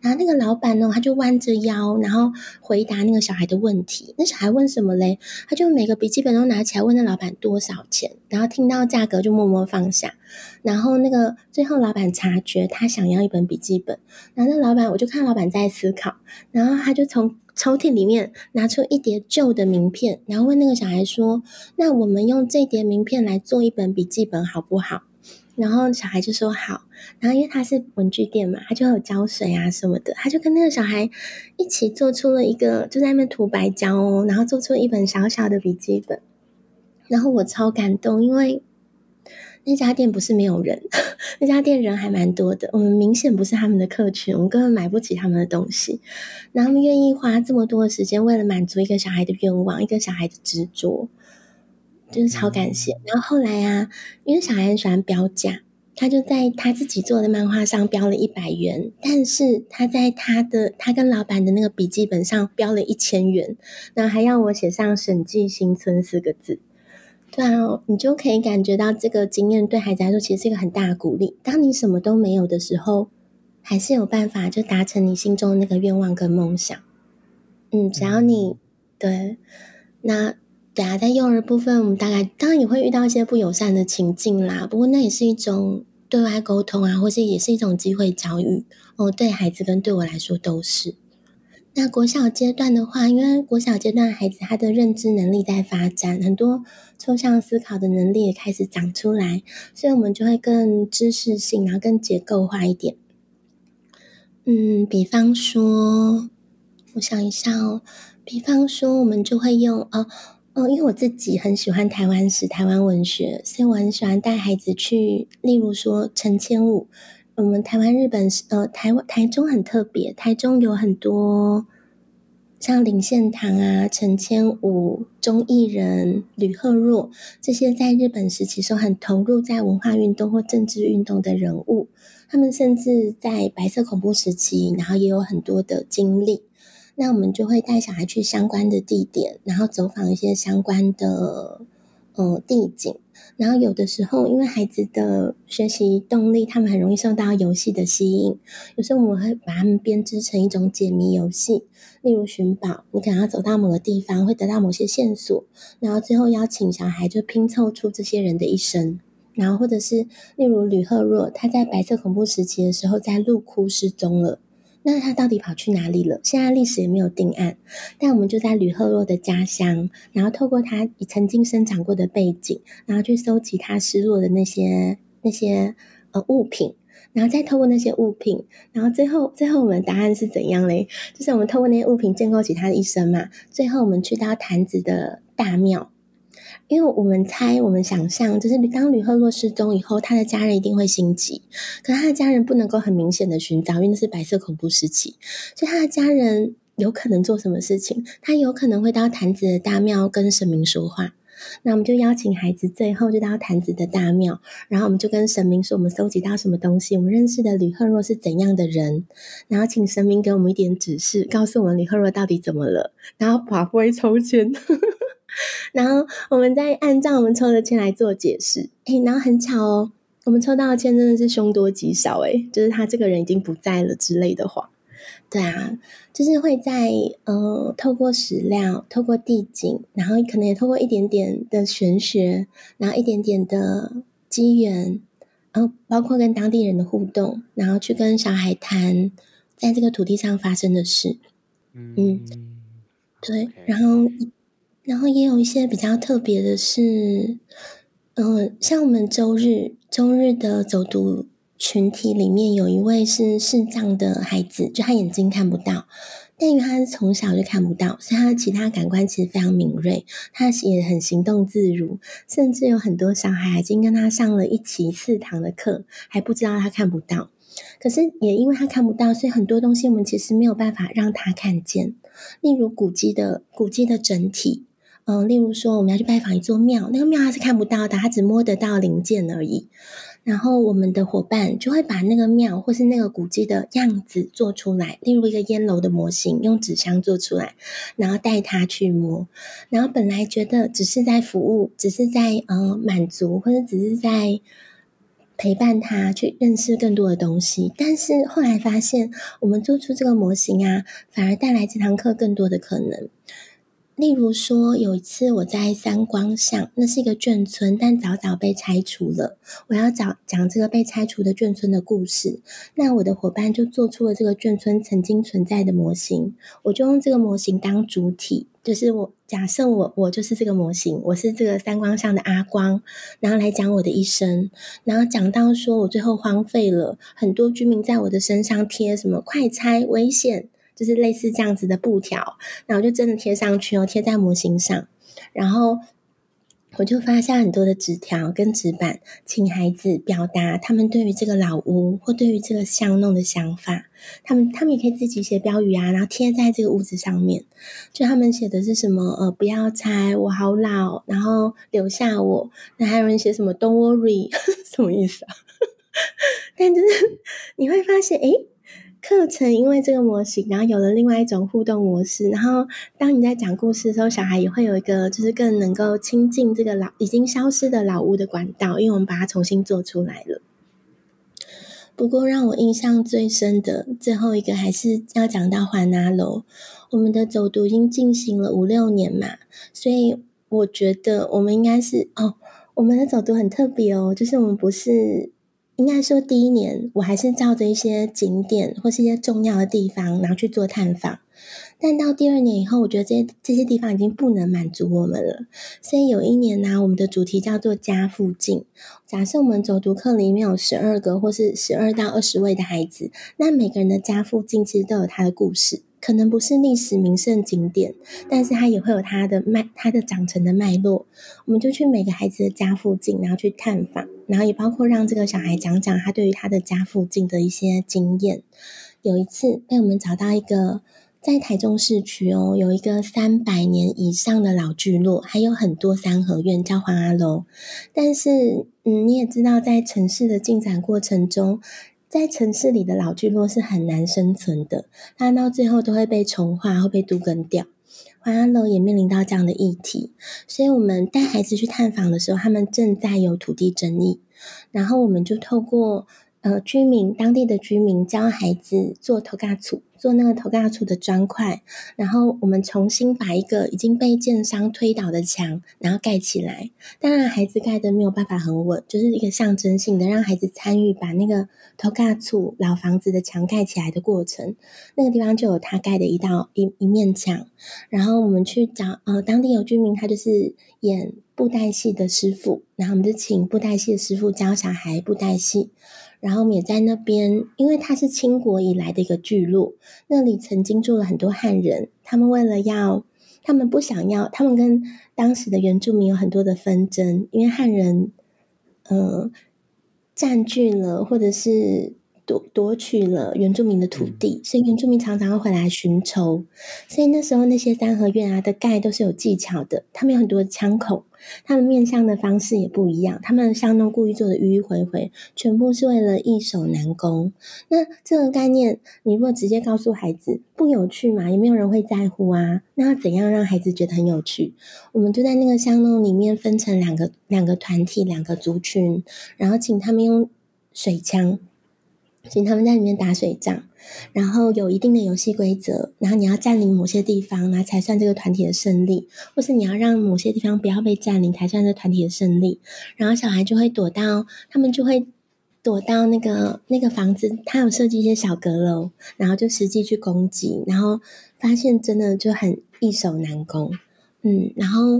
然后那个老板呢，他就弯着腰，然后回答那个小孩的问题。那小孩问什么嘞？他就每个笔记本都拿起来问那老板多少钱，然后听到价格就默默放下。然后那个最后老板察觉他想要一本笔记本，然后那老板我就看老板在思考，然后他就从。抽屉里面拿出一叠旧的名片，然后问那个小孩说：“那我们用这叠名片来做一本笔记本好不好？”然后小孩就说：“好。”然后因为他是文具店嘛，他就有胶水啊什么的，他就跟那个小孩一起做出了一个，就在那边涂白胶哦，然后做出一本小小的笔记本。然后我超感动，因为。那家店不是没有人，那家店人还蛮多的。我们明显不是他们的客群，我们根本买不起他们的东西。然后他们愿意花这么多的时间，为了满足一个小孩的愿望，一个小孩的执着，就是超感谢。然后后来啊，因为小孩很喜欢标价，他就在他自己做的漫画上标了一百元，但是他在他的他跟老板的那个笔记本上标了一千元，然后还要我写上“审计新村”四个字。对啊，你就可以感觉到这个经验对孩子来说其实是一个很大的鼓励。当你什么都没有的时候，还是有办法就达成你心中的那个愿望跟梦想。嗯，只要你对，那对啊，在幼儿部分，我们大概当然也会遇到一些不友善的情境啦。不过那也是一种对外沟通啊，或是也是一种机会教育哦。对孩子跟对我来说都是。那国小阶段的话，因为国小阶段孩子他的认知能力在发展，很多抽象思考的能力也开始长出来，所以我们就会更知识性，然后更结构化一点。嗯，比方说。我想一下哦，比方说，我们就会用哦哦，因为我自己很喜欢台湾史、台湾文学，所以我很喜欢带孩子去，例如说陈千武。我们台湾、日本呃，台湾台中很特别，台中有很多像林献堂啊、陈千武、钟义仁、吕赫若这些在日本时期时候很投入在文化运动或政治运动的人物，他们甚至在白色恐怖时期，然后也有很多的经历。那我们就会带小孩去相关的地点，然后走访一些相关的呃地景。然后有的时候，因为孩子的学习动力，他们很容易受到游戏的吸引。有时候我们会把他们编织成一种解谜游戏，例如寻宝，你可能要走到某个地方，会得到某些线索，然后最后邀请小孩就拼凑出这些人的一生。然后或者是例如吕赫若，他在白色恐怖时期的时候，在鹿窟失踪了。那他到底跑去哪里了？现在历史也没有定案，但我们就在吕赫洛的家乡，然后透过他曾经生长过的背景，然后去搜集他失落的那些那些呃物品，然后再透过那些物品，然后最后最后我们的答案是怎样嘞？就是我们透过那些物品建构起他的一生嘛。最后我们去到潭子的大庙。因为我们猜，我们想象，就是当吕赫若失踪以后，他的家人一定会心急，可他的家人不能够很明显的寻找，因为那是白色恐怖时期，所以他的家人有可能做什么事情？他有可能会到潭子的大庙跟神明说话。那我们就邀请孩子，最后就到潭子的大庙，然后我们就跟神明说，我们搜集到什么东西，我们认识的吕赫若是怎样的人，然后请神明给我们一点指示，告诉我们吕赫若到底怎么了，然后把会抽签。然后我们再按照我们抽的签来做解释，诶，然后很巧哦，我们抽到的签真的是凶多吉少，诶，就是他这个人已经不在了之类的话，对啊，就是会在呃透过史料、透过地景，然后可能也透过一点点的玄学，然后一点点的机缘，然后包括跟当地人的互动，然后去跟小孩谈在这个土地上发生的事，嗯，对，然后。然后也有一些比较特别的是，嗯、呃，像我们周日周日的走读群体里面，有一位是视障的孩子，就他眼睛看不到，但因为他从小就看不到，所以他其他感官其实非常敏锐，他也很行动自如，甚至有很多小孩已经跟他上了一期四堂的课，还不知道他看不到。可是也因为他看不到，所以很多东西我们其实没有办法让他看见，例如古迹的古迹的整体。嗯，例如说，我们要去拜访一座庙，那个庙他是看不到的，他只摸得到零件而已。然后我们的伙伴就会把那个庙或是那个古迹的样子做出来，例如一个烟楼的模型，用纸箱做出来，然后带他去摸。然后本来觉得只是在服务，只是在呃满足，或者只是在陪伴他去认识更多的东西，但是后来发现，我们做出这个模型啊，反而带来这堂课更多的可能。例如说，有一次我在三光巷，那是一个眷村，但早早被拆除了。我要讲讲这个被拆除的眷村的故事。那我的伙伴就做出了这个眷村曾经存在的模型，我就用这个模型当主体，就是我假设我我就是这个模型，我是这个三光巷的阿光，然后来讲我的一生，然后讲到说我最后荒废了很多居民在我的身上贴什么快拆危险。就是类似这样子的布条，然后就真的贴上去哦，贴在模型上，然后我就发下很多的纸条跟纸板，请孩子表达他们对于这个老屋或对于这个巷弄的想法。他们他们也可以自己写标语啊，然后贴在这个屋子上面。就他们写的是什么？呃，不要拆，我好老，然后留下我。那还有人写什么？Don't worry，什么意思啊？但就是你会发现，诶。课程因为这个模型，然后有了另外一种互动模式。然后当你在讲故事的时候，小孩也会有一个就是更能够亲近这个老已经消失的老屋的管道，因为我们把它重新做出来了。不过让我印象最深的最后一个，还是要讲到环阿楼。我们的走读已经进行了五六年嘛，所以我觉得我们应该是哦，我们的走读很特别哦，就是我们不是。应该说，第一年我还是照着一些景点或是一些重要的地方，然后去做探访。但到第二年以后，我觉得这些这些地方已经不能满足我们了。所以有一年呢，我们的主题叫做“家附近”。假设我们走读课里面有十二个或是十二到二十位的孩子，那每个人的家附近其实都有他的故事。可能不是历史名胜景点，但是它也会有它的脉，它的长成的脉络。我们就去每个孩子的家附近，然后去探访，然后也包括让这个小孩讲讲他对于他的家附近的一些经验。有一次被我们找到一个在台中市区哦，有一个三百年以上的老聚落，还有很多三合院叫黄阿楼。但是，嗯，你也知道，在城市的进展过程中。在城市里的老聚落是很难生存的，它到最后都会被重化，会被都根掉。淮安楼也面临到这样的议题，所以我们带孩子去探访的时候，他们正在有土地争议，然后我们就透过。呃，居民当地的居民教孩子做头嘎厝，做那个头家厝的砖块，然后我们重新把一个已经被建商推倒的墙，然后盖起来。当然，孩子盖的没有办法很稳，就是一个象征性的，让孩子参与把那个头家厝老房子的墙盖起来的过程。那个地方就有他盖的一道一一面墙，然后我们去找呃当地有居民，他就是演布袋戏的师傅，然后我们就请布袋戏的师傅教小孩布袋戏。然后也在那边，因为它是清国以来的一个聚落，那里曾经住了很多汉人。他们为了要，他们不想要，他们跟当时的原住民有很多的纷争，因为汉人，呃，占据了或者是夺夺取了原住民的土地，所以原住民常常会回来寻仇。所以那时候那些三合院啊的盖都是有技巧的，他们有很多的枪口。他们面向的方式也不一样，他们巷弄故意做的迂迂回回，全部是为了易守难攻。那这个概念，你如果直接告诉孩子不有趣嘛，也没有人会在乎啊。那要怎样让孩子觉得很有趣？我们就在那个巷弄里面分成两个两个团体、两个族群，然后请他们用水枪，请他们在里面打水仗。然后有一定的游戏规则，然后你要占领某些地方，那才算这个团体的胜利；或是你要让某些地方不要被占领，才算这团体的胜利。然后小孩就会躲到，他们就会躲到那个那个房子，他有设计一些小阁楼，然后就实际去攻击，然后发现真的就很易守难攻。嗯，然后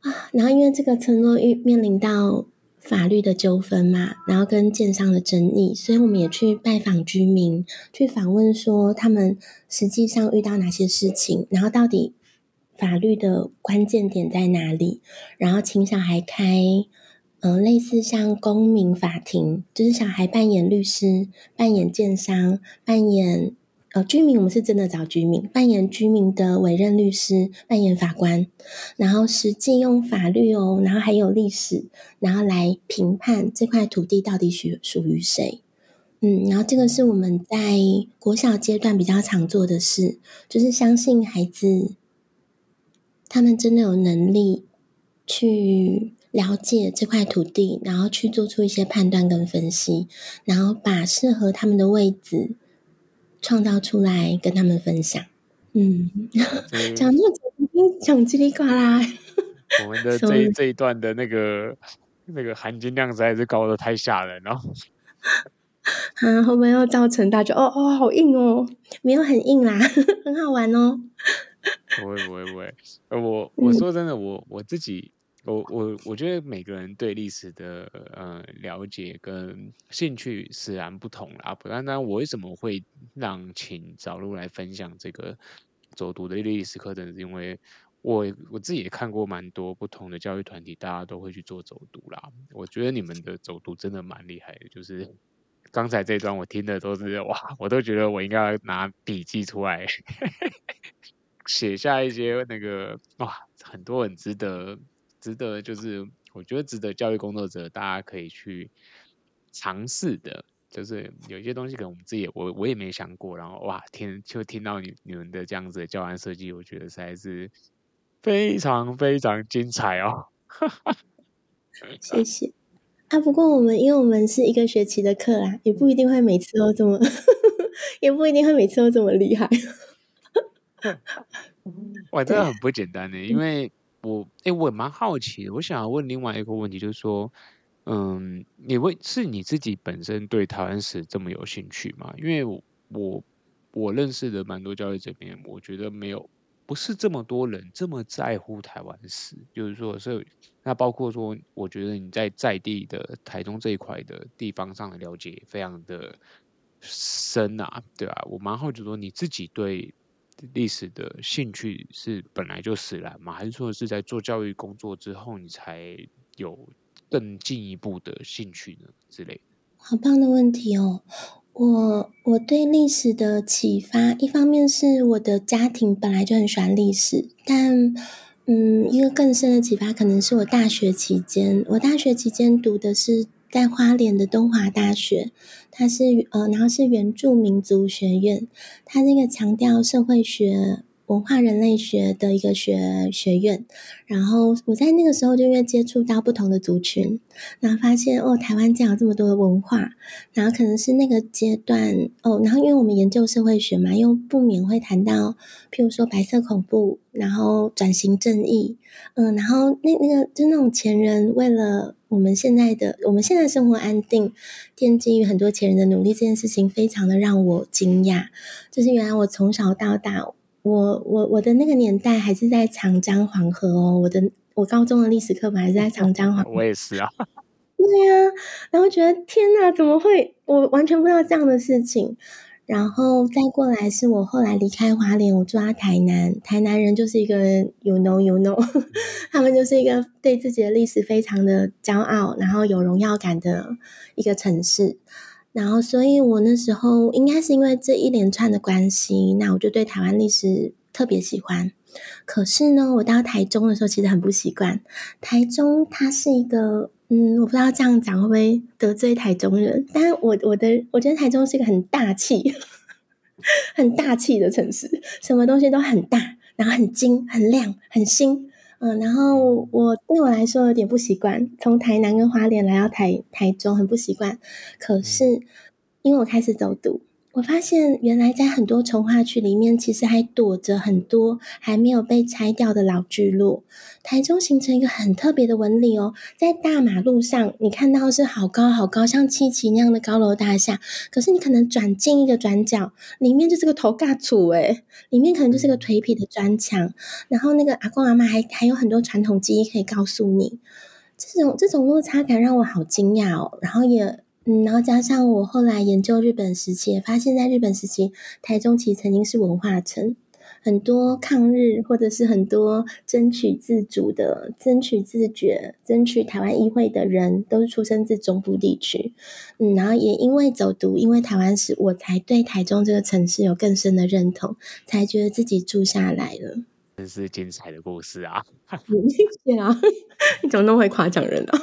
啊，然后因为这个村落遇面临到。法律的纠纷嘛，然后跟建商的争议，所以我们也去拜访居民，去访问说他们实际上遇到哪些事情，然后到底法律的关键点在哪里，然后请小孩开，嗯、呃，类似像公民法庭，就是小孩扮演律师，扮演建商，扮演。呃，居民我们是真的找居民扮演居民的委任律师，扮演法官，然后实际用法律哦，然后还有历史，然后来评判这块土地到底属属于谁。嗯，然后这个是我们在国小阶段比较常做的事，就是相信孩子，他们真的有能力去了解这块土地，然后去做出一些判断跟分析，然后把适合他们的位置。创造出来跟他们分享，嗯，讲那么久，讲叽里呱啦。我们的这一这一段的那个那个含金量实在是高的太吓人了。啊，会不会又造成大家哦哦好硬哦？没有很硬啦，很好玩哦。不会不会不会，呃，我我说真的，我我自己。我我我觉得每个人对历史的呃了解跟兴趣使然不同啦。不然呢，我为什么会让请找路来分享这个走读的历史课程？是因为我我自己也看过蛮多不同的教育团体，大家都会去做走读啦。我觉得你们的走读真的蛮厉害的。就是刚才这段我听的都是哇，我都觉得我应该拿笔记出来，写下一些那个哇，很多很值得。值得就是，我觉得值得教育工作者大家可以去尝试的，就是有一些东西可能我们自己也我我也没想过，然后哇，听就听到你你们的这样子的教案设计，我觉得实在是非常非常精彩哦。谢谢。啊，不过我们因为我们是一个学期的课啦，也不一定会每次都这么，也不一定会每次都这么厉害。哇，这个很不简单呢，因为我哎，我蛮好奇，我想问另外一个问题，就是说，嗯，你会是你自己本身对台湾史这么有兴趣吗？因为我我我认识的蛮多教育这边，我觉得没有。不是这么多人这么在乎台湾史，就是说，所以那包括说，我觉得你在在地的台中这一块的地方上的了解非常的深啊，对吧？我蛮好奇说，你自己对历史的兴趣是本来就使然吗？还是说是在做教育工作之后，你才有更进一步的兴趣呢？之类的？好棒的问题哦。我我对历史的启发，一方面是我的家庭本来就很喜欢历史，但嗯，一个更深的启发可能是我大学期间，我大学期间读的是在花莲的东华大学，它是呃，然后是原住民族学院，它那个强调社会学。文化人类学的一个学学院，然后我在那个时候就越接触到不同的族群，然后发现哦，台湾竟然有这么多的文化，然后可能是那个阶段哦，然后因为我们研究社会学嘛，又不免会谈到，譬如说白色恐怖，然后转型正义，嗯，然后那那个就那种前人为了我们现在的我们现在生活安定，奠基于很多前人的努力，这件事情非常的让我惊讶，就是原来我从小到大。我我我的那个年代还是在长江黄河哦，我的我高中的历史课本还是在长江黄河。我也是啊。对呀、啊，然后觉得天哪，怎么会？我完全不知道这样的事情。然后再过来是我后来离开华联，我住在台南。台南人就是一个 you know you know，他们就是一个对自己的历史非常的骄傲，然后有荣耀感的一个城市。然后，所以我那时候应该是因为这一连串的关系，那我就对台湾历史特别喜欢。可是呢，我到台中的时候其实很不习惯。台中它是一个，嗯，我不知道这样讲会不会得罪台中人，但我我的我觉得台中是一个很大气、很大气的城市，什么东西都很大，然后很精、很亮、很新。嗯，然后我对我来说有点不习惯，从台南跟花莲来到台台中很不习惯。可是因为我开始走读，我发现原来在很多重划区里面，其实还躲着很多还没有被拆掉的老聚落。台中形成一个很特别的纹理哦，在大马路上，你看到是好高好高，像七期那样的高楼大厦。可是你可能转进一个转角，里面就是个头盖土诶，里面可能就是个颓圮的砖墙。然后那个阿公阿妈还还有很多传统记忆可以告诉你。这种这种落差感让我好惊讶哦。然后也嗯，然后加上我后来研究日本时期，也发现在日本时期，台中其实曾经是文化城。很多抗日，或者是很多争取自主的、争取自觉、争取台湾议会的人，都是出生自中部地区。嗯，然后也因为走读，因为台湾史，我才对台中这个城市有更深的认同，才觉得自己住下来了。真是精彩的故事啊！谢谢啊，你怎么那么会夸奖人啊？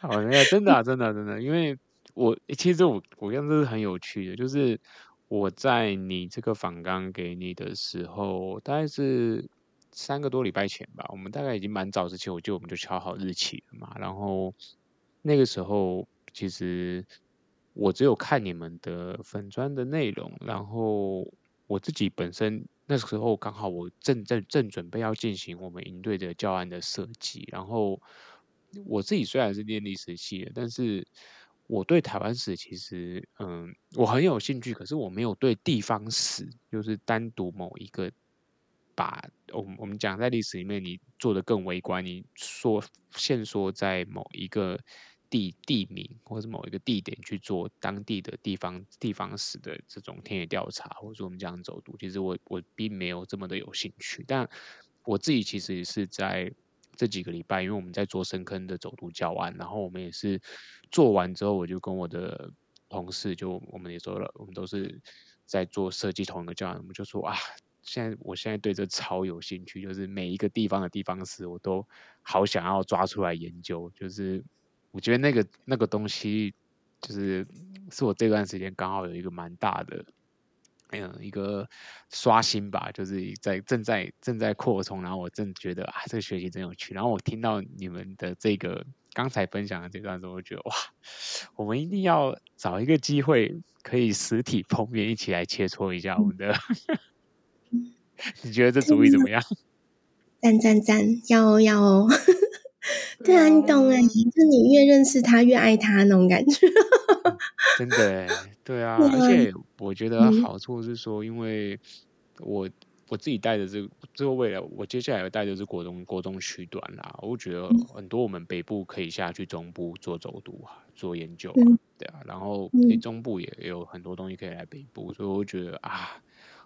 好，那真的啊，真的，真的，因为我其实我我跟这是很有趣的，就是。我在你这个访纲给你的时候，大概是三个多礼拜前吧。我们大概已经蛮早之前，我就我们就敲好日期了嘛。然后那个时候，其实我只有看你们的粉砖的内容。然后我自己本身那时候刚好我正正正准备要进行我们营队的教案的设计。然后我自己虽然是念历史系的，但是。我对台湾史其实，嗯，我很有兴趣，可是我没有对地方史，就是单独某一个把，我们我们讲在历史里面，你做的更微观，你说限缩在某一个地地名或者某一个地点去做当地的地方地方史的这种田野调查，或者说我们讲走读，其实我我并没有这么的有兴趣，但我自己其实是在。这几个礼拜，因为我们在做深坑的走读教案，然后我们也是做完之后，我就跟我的同事，就我们也说了，我们都是在做设计同一个教案，我们就说啊，现在我现在对这超有兴趣，就是每一个地方的地方史，我都好想要抓出来研究，就是我觉得那个那个东西，就是是我这段时间刚好有一个蛮大的。嗯，一个刷新吧，就是在正在正在扩充，然后我正觉得啊，这个学习真有趣。然后我听到你们的这个刚才分享的这段时候，我觉得哇，我们一定要找一个机会，可以实体碰面，一起来切磋一下我们的。你觉得这主意怎么样？赞赞赞，要哦要哦。对啊，你懂哎，就你越认识他，越爱他那种感觉。真的，对啊，而且我觉得好处是说，因为我。我自己带的这个，这个未来我接下来要带的是国中国中区段啦。我觉得很多我们北部可以下去中部做走读啊，做研究啊，对啊。然后你中部也有很多东西可以来北部，所以我觉得啊，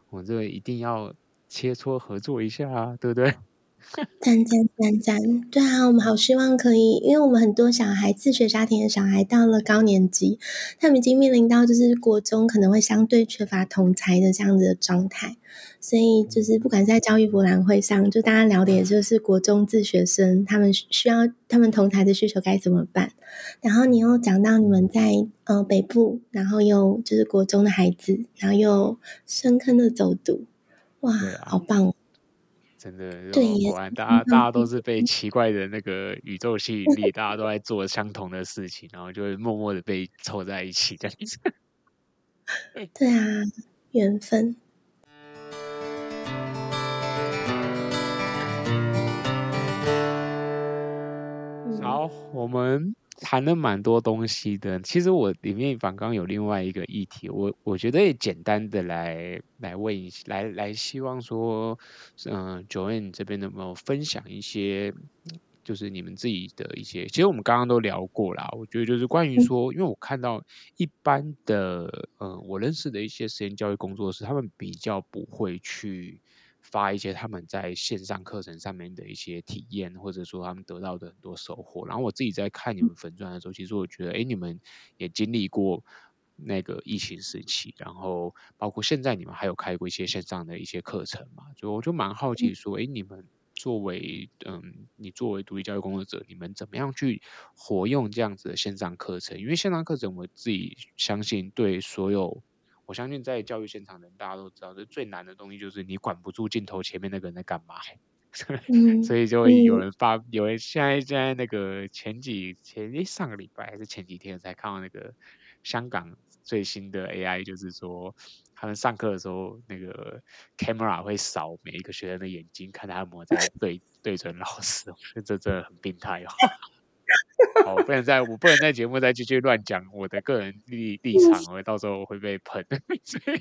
我们这个一定要切磋合作一下啊，对不对？赞赞赞赞，对啊，我们好希望可以，因为我们很多小孩自学家庭的小孩到了高年级，他们已经面临到就是国中可能会相对缺乏同才的这样子的状态，所以就是不管在教育博览会上，就大家聊的也就是国中自学生他们需要他们同才的需求该怎么办，然后你又讲到你们在呃北部，然后又就是国中的孩子，然后又深坑的走读，哇，好棒！真的，果然大家大家都是被奇怪的那个宇宙吸引力，大家都在做相同的事情，然后就会默默的被凑在一起这样子。对啊，缘分。好，我们。谈了蛮多东西的，其实我里面反刚有另外一个议题，我我觉得也简单的来来问一下，来来希望说，嗯、呃，Joanne 这边能不能分享一些，就是你们自己的一些，其实我们刚刚都聊过啦，我觉得就是关于说，因为我看到一般的，嗯、呃，我认识的一些实验教育工作室，他们比较不会去。发一些他们在线上课程上面的一些体验，或者说他们得到的很多收获。然后我自己在看你们粉钻的时候，其实我觉得，哎，你们也经历过那个疫情时期，然后包括现在你们还有开过一些线上的一些课程嘛？所以我就蛮好奇说，哎，你们作为嗯，你作为独立教育工作者，你们怎么样去活用这样子的线上课程？因为线上课程，我自己相信对所有。我相信在教育现场的人，大家都知道，这最难的东西就是你管不住镜头前面那个人在干嘛，所以就会有人发，有人现在现在那个前几前一上个礼拜还是前几天才看到那个香港最新的 AI，就是说他们上课的时候那个 camera 会扫每一个学生的眼睛，看他有没有在对对准老师，这真的很病态哦。好，我不能在我不能在节目再继续乱讲我的个人立立场，我到时候会被喷。所以，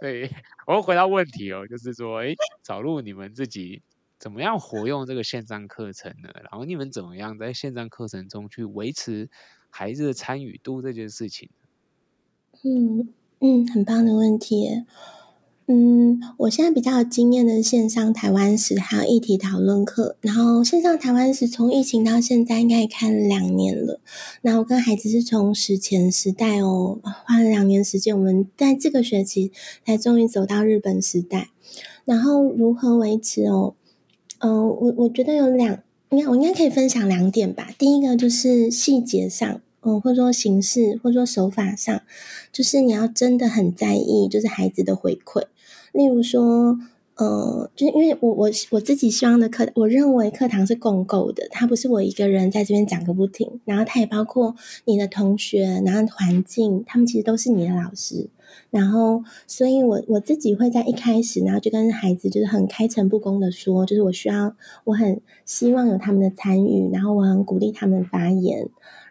所以我会回到问题哦，就是说，哎，小鹿你们自己怎么样活用这个线上课程呢？然后你们怎么样在线上课程中去维持孩子的参与度这件事情？嗯嗯，很棒的问题。嗯，我现在比较有经验的线上台湾史还有议题讨论课，然后线上台湾史从疫情到现在应该也看了两年了。那我跟孩子是从史前时代哦，花了两年时间，我们在这个学期才终于走到日本时代。然后如何维持哦？嗯、我我觉得有两，应该我应该可以分享两点吧。第一个就是细节上。嗯，或者说形式，或者说手法上，就是你要真的很在意，就是孩子的回馈。例如说，呃，就是因为我我我自己希望的课，我认为课堂是共构的，它不是我一个人在这边讲个不停，然后它也包括你的同学，然后环境，他们其实都是你的老师。然后，所以我我自己会在一开始，然后就跟孩子就是很开诚布公的说，就是我需要，我很希望有他们的参与，然后我很鼓励他们发言。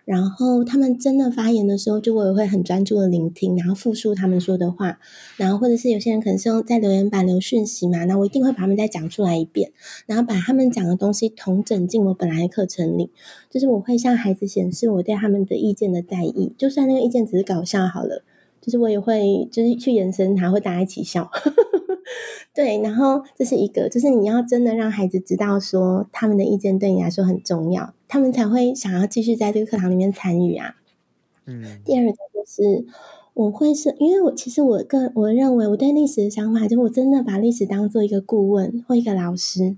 然后他们真的发言的时候，就我也会很专注的聆听，然后复述他们说的话，然后或者是有些人可能是用在留言板留讯息嘛，那我一定会把他们再讲出来一遍，然后把他们讲的东西同整进我本来的课程里，就是我会向孩子显示我对他们的意见的在意，就算那个意见只是搞笑好了，就是我也会就是去延伸他，会大家一起笑。对，然后这是一个，就是你要真的让孩子知道说他们的意见对你来说很重要，他们才会想要继续在这个课堂里面参与啊。嗯，第二个就是我会是因为我其实我个我认为我对历史的想法，就是我真的把历史当做一个顾问或一个老师，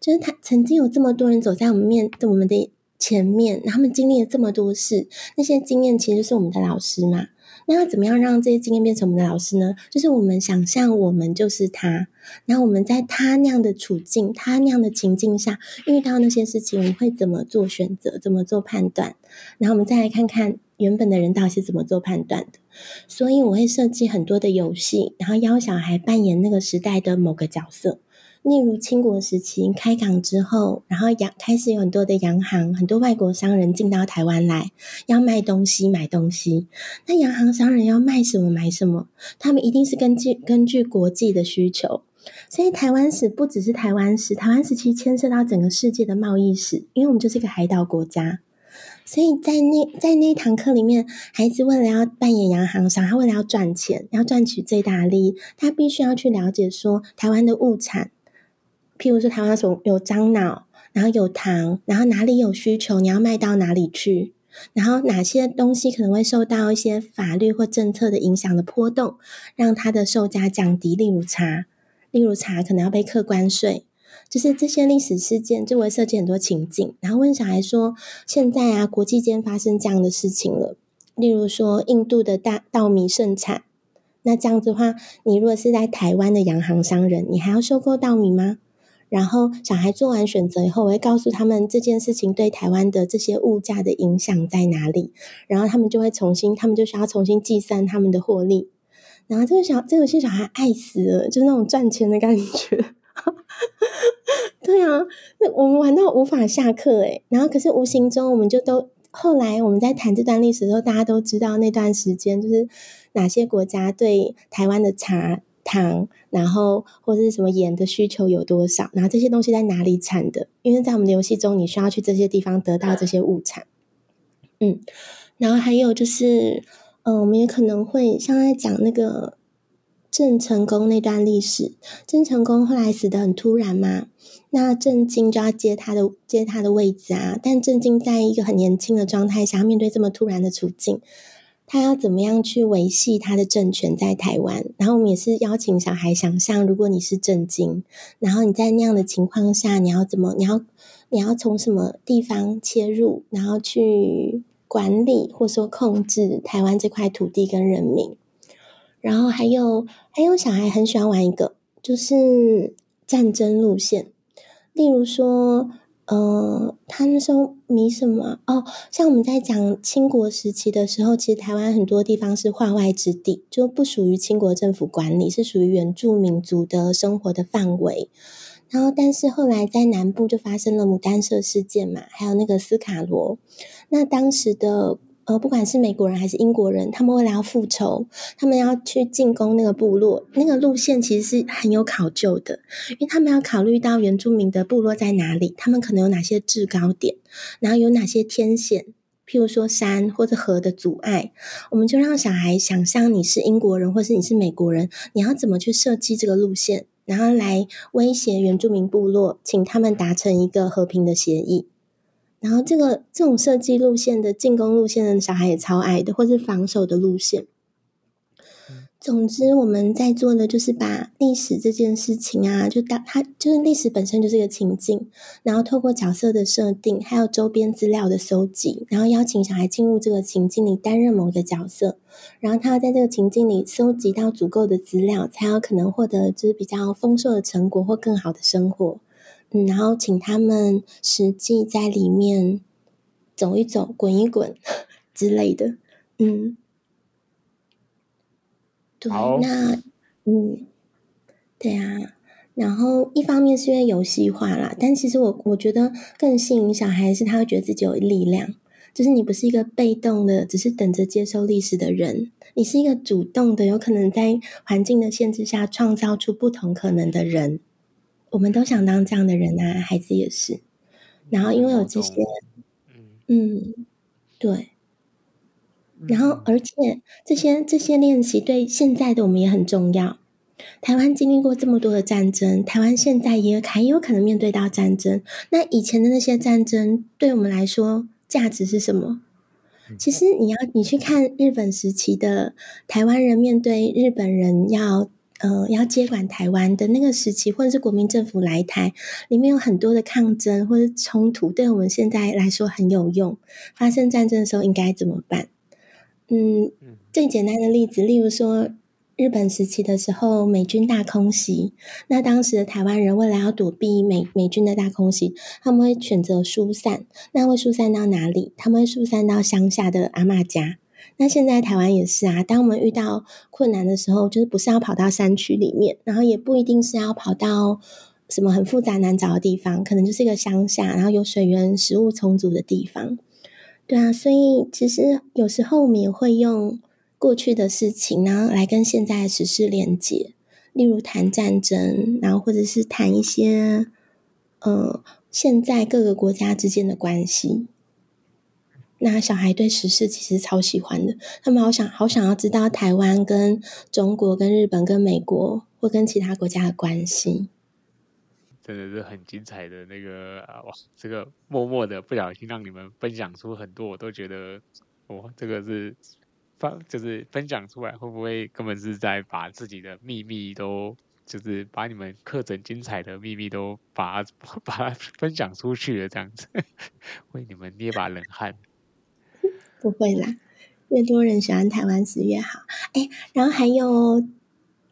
就是他曾经有这么多人走在我们面我们的前面，他们经历了这么多事，那些经验其实是我们的老师嘛。那要怎么样让这些经验变成我们的老师呢？就是我们想象我们就是他，然后我们在他那样的处境、他那样的情境下遇到那些事情，我们会怎么做选择、怎么做判断？然后我们再来看看原本的人到底是怎么做判断的。所以我会设计很多的游戏，然后邀小孩扮演那个时代的某个角色。例如清国时期开港之后，然后洋开始有很多的洋行，很多外国商人进到台湾来，要卖东西、买东西。那洋行商人要卖什么买什么，他们一定是根据根据国际的需求。所以台湾史不只是台湾史，台湾时期牵涉到整个世界的贸易史，因为我们就是一个海岛国家。所以在那在那一堂课里面，孩子为了要扮演洋行商，他为了要赚钱，要赚取最大利益，他必须要去了解说台湾的物产。譬如说，台湾有有樟脑，然后有糖，然后哪里有需求，你要卖到哪里去？然后哪些东西可能会受到一些法律或政策的影响的波动，让它的售价降低？例如茶，例如茶可能要被课关税，就是这些历史事件就会设计很多情境，然后问小孩说：现在啊，国际间发生这样的事情了，例如说印度的大稻米盛产，那这样子的话，你如果是在台湾的洋行商人，你还要收购稻米吗？然后小孩做完选择以后，我会告诉他们这件事情对台湾的这些物价的影响在哪里，然后他们就会重新，他们就需要重新计算他们的获利。然后这个小这个些小孩爱死了，就那种赚钱的感觉。对啊，那我们玩到无法下课诶，然后可是无形中我们就都后来我们在谈这段历史的时候，大家都知道那段时间就是哪些国家对台湾的茶。糖，然后或是什么盐的需求有多少？然后这些东西在哪里产的？因为在我们的游戏中，你需要去这些地方得到这些物产。嗯，然后还有就是，嗯、我们也可能会像在讲那个郑成功那段历史。郑成功后来死得很突然嘛，那郑经就要接他的接他的位置啊。但郑经在一个很年轻的状态下，面对这么突然的处境。他要怎么样去维系他的政权在台湾？然后我们也是邀请小孩想象，如果你是郑经，然后你在那样的情况下，你要怎么？你要你要从什么地方切入，然后去管理或说控制台湾这块土地跟人民？然后还有还有小孩很喜欢玩一个，就是战争路线，例如说。呃，他那时候迷什么哦？像我们在讲清国时期的时候，其实台湾很多地方是化外之地，就不属于清国政府管理，是属于原住民族的生活的范围。然后，但是后来在南部就发生了牡丹社事件嘛，还有那个斯卡罗，那当时的。呃，不管是美国人还是英国人，他们为了要复仇，他们要去进攻那个部落，那个路线其实是很有考究的，因为他们要考虑到原住民的部落在哪里，他们可能有哪些制高点，然后有哪些天险，譬如说山或者河的阻碍，我们就让小孩想象你是英国人或是你是美国人，你要怎么去设计这个路线，然后来威胁原住民部落，请他们达成一个和平的协议。然后这个这种设计路线的进攻路线的小孩也超爱的，或是防守的路线。总之，我们在做的就是把历史这件事情啊，就当它就是历史本身就是一个情境，然后透过角色的设定，还有周边资料的搜集，然后邀请小孩进入这个情境里担任某个角色，然后他要在这个情境里搜集到足够的资料，才有可能获得就是比较丰硕的成果或更好的生活。嗯，然后请他们实际在里面走一走、滚一滚 之类的。嗯，对，那嗯，对啊。然后一方面是因为游戏化啦，但其实我我觉得更吸引小孩是他会觉得自己有力量，就是你不是一个被动的，只是等着接受历史的人，你是一个主动的，有可能在环境的限制下创造出不同可能的人。我们都想当这样的人啊，孩子也是。然后因为有这些，嗯，对。然后而且这些这些练习对现在的我们也很重要。台湾经历过这么多的战争，台湾现在也还有可能面对到战争。那以前的那些战争对我们来说价值是什么？其实你要你去看日本时期的台湾人面对日本人要。嗯、呃，要接管台湾的那个时期，或者是国民政府来台，里面有很多的抗争或者冲突，对我们现在来说很有用。发生战争的时候应该怎么办？嗯，最简单的例子，例如说日本时期的时候，美军大空袭，那当时的台湾人为了要躲避美美军的大空袭，他们会选择疏散。那会疏散到哪里？他们会疏散到乡下的阿嬷家。那现在台湾也是啊，当我们遇到困难的时候，就是不是要跑到山区里面，然后也不一定是要跑到什么很复杂难找的地方，可能就是一个乡下，然后有水源、食物充足的地方。对啊，所以其实有时候我们也会用过去的事情，然后来跟现在的时事连接，例如谈战争，然后或者是谈一些呃现在各个国家之间的关系。那小孩对时事其实超喜欢的，他们好想好想要知道台湾跟中国、跟日本、跟美国或跟其他国家的关系。真的是很精彩的那个哇，这个默默的不小心让你们分享出很多，我都觉得哇，这个是分就是分享出来，会不会根本是在把自己的秘密都，就是把你们课程精彩的秘密都把 把它分享出去了，这样子 为你们捏把冷汗。不会啦，越多人喜欢台湾史越好。哎，然后还有，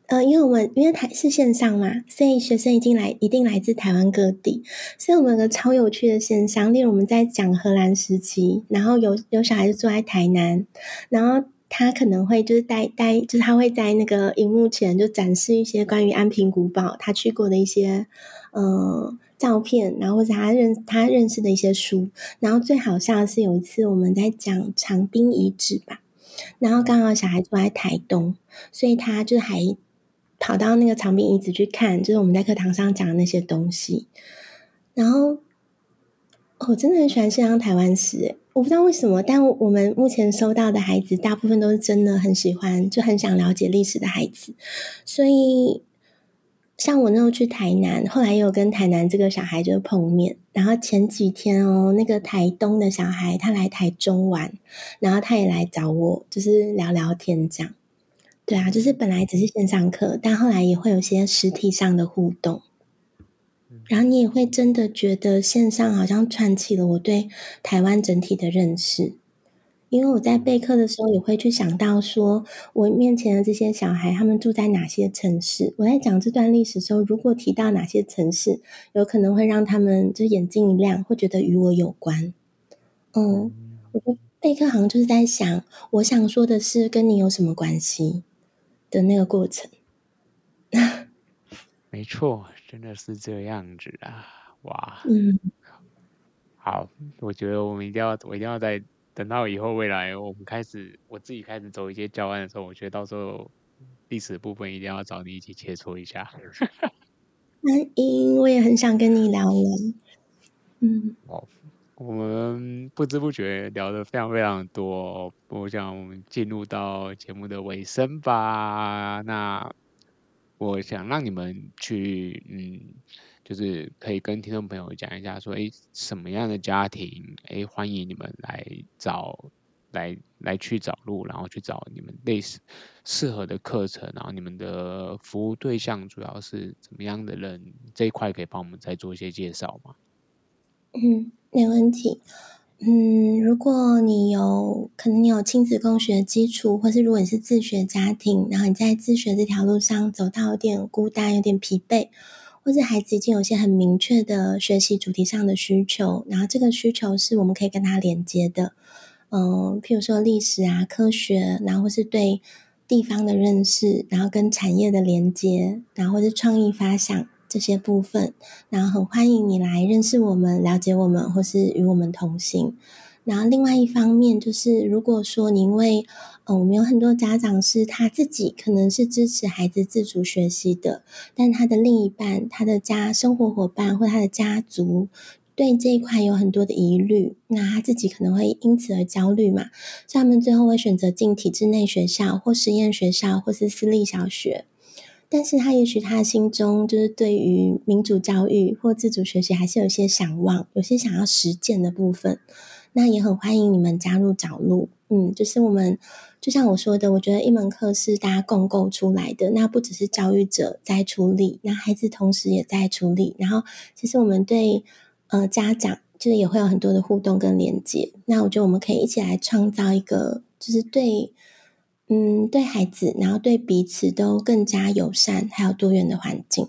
呃，因为我们因为台是线上嘛，所以学生一定来，一定来自台湾各地。所以我们有个超有趣的现象，例如我们在讲荷兰时期，然后有有小孩子住在台南，然后他可能会就是带带，就是他会在那个荧幕前就展示一些关于安平古堡他去过的一些，嗯、呃。照片，然后或者他认他认识的一些书，然后最好笑的是有一次我们在讲长滨遗址吧，然后刚好小孩住在台东，所以他就还跑到那个长滨遗址去看，就是我们在课堂上讲的那些东西。然后我真的很喜欢线上台湾史，我不知道为什么，但我们目前收到的孩子大部分都是真的很喜欢，就很想了解历史的孩子，所以。像我那时候去台南，后来又跟台南这个小孩就碰面，然后前几天哦，那个台东的小孩他来台中玩，然后他也来找我，就是聊聊天这样。对啊，就是本来只是线上课，但后来也会有些实体上的互动，然后你也会真的觉得线上好像串起了我对台湾整体的认识。因为我在备课的时候，也会去想到说，我面前的这些小孩，他们住在哪些城市？我在讲这段历史的时候，如果提到哪些城市，有可能会让他们就眼睛一亮，会觉得与我有关。嗯，我的备课好像就是在想，我想说的是跟你有什么关系的那个过程。没错，真的是这样子啊！哇，嗯，好，我觉得我们一定要，我一定要在。等到以后未来我们开始，我自己开始走一些教案的时候，我觉得到时候历史的部分一定要找你一起切磋一下。欢迎，我也很想跟你聊聊。嗯，哦，我们不知不觉聊得非常非常多，我想我们进入到节目的尾声吧。那我想让你们去，嗯。就是可以跟听众朋友讲一下，说，哎，什么样的家庭，哎，欢迎你们来找，来来去找路，然后去找你们类似适合的课程，然后你们的服务对象主要是怎么样的人？这一块可以帮我们再做一些介绍吗？嗯，没问题。嗯，如果你有可能，你有亲子共学基础，或是如果你是自学家庭，然后你在自学这条路上走到有点孤单，有点疲惫。或者孩子已经有些很明确的学习主题上的需求，然后这个需求是我们可以跟他连接的，嗯，譬如说历史啊、科学，然后或是对地方的认识，然后跟产业的连接，然后或是创意发想这些部分，然后很欢迎你来认识我们、了解我们，或是与我们同行。然后另外一方面就是，如果说你因为嗯，我们有很多家长是他自己可能是支持孩子自主学习的，但他的另一半、他的家生活伙伴或他的家族对这一块有很多的疑虑，那他自己可能会因此而焦虑嘛，所以他们最后会选择进体制内学校或实验学校或是私立小学，但是他也许他心中就是对于民主教育或自主学习还是有些想望，有些想要实践的部分，那也很欢迎你们加入找路，嗯，就是我们。就像我说的，我觉得一门课是大家共构出来的，那不只是教育者在处理，那孩子同时也在处理。然后，其实我们对呃家长就是也会有很多的互动跟连接。那我觉得我们可以一起来创造一个，就是对嗯，对孩子，然后对彼此都更加友善，还有多元的环境。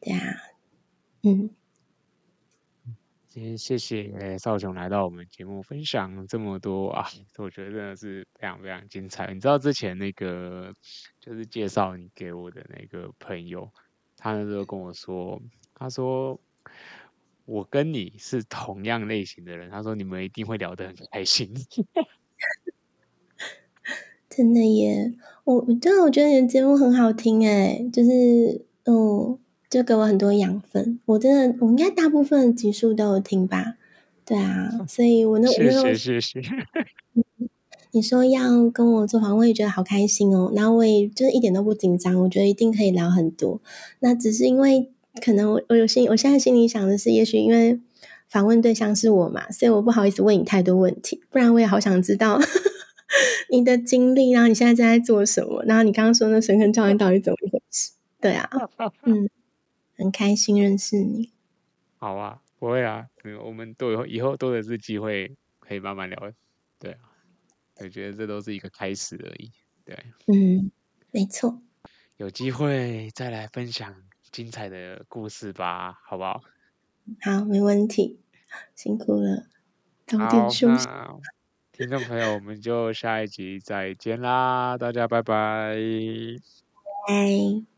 对啊，嗯。今天谢谢少雄来到我们节目，分享这么多啊，我觉得真的是非常非常精彩。你知道之前那个就是介绍你给我的那个朋友，他那时候跟我说，他说我跟你是同样类型的人，他说你们一定会聊得很开心。真的耶，我真的我觉得你的节目很好听诶，就是嗯。就给我很多养分，我真的，我应该大部分集数都有听吧，对啊，所以我那我那个，谢谢。你说要跟我做访问，我也觉得好开心哦。然后我也就是一点都不紧张，我觉得一定可以聊很多。那只是因为可能我我有心，我现在心里想的是，也许因为访问对象是我嘛，所以我不好意思问你太多问题。不然我也好想知道 你的经历，然后你现在正在做什么，然后你刚刚说那神坑教练到底怎么一回事？对啊，嗯。很开心认识你。好啊，不会啊，我们都有以后多的是机会可以慢慢聊。对啊，我觉得这都是一个开始而已。对，嗯，没错。有机会再来分享精彩的故事吧，好不好？好，没问题。辛苦了，早点休息。听众朋友，我们就下一集再见啦，大家拜拜。拜。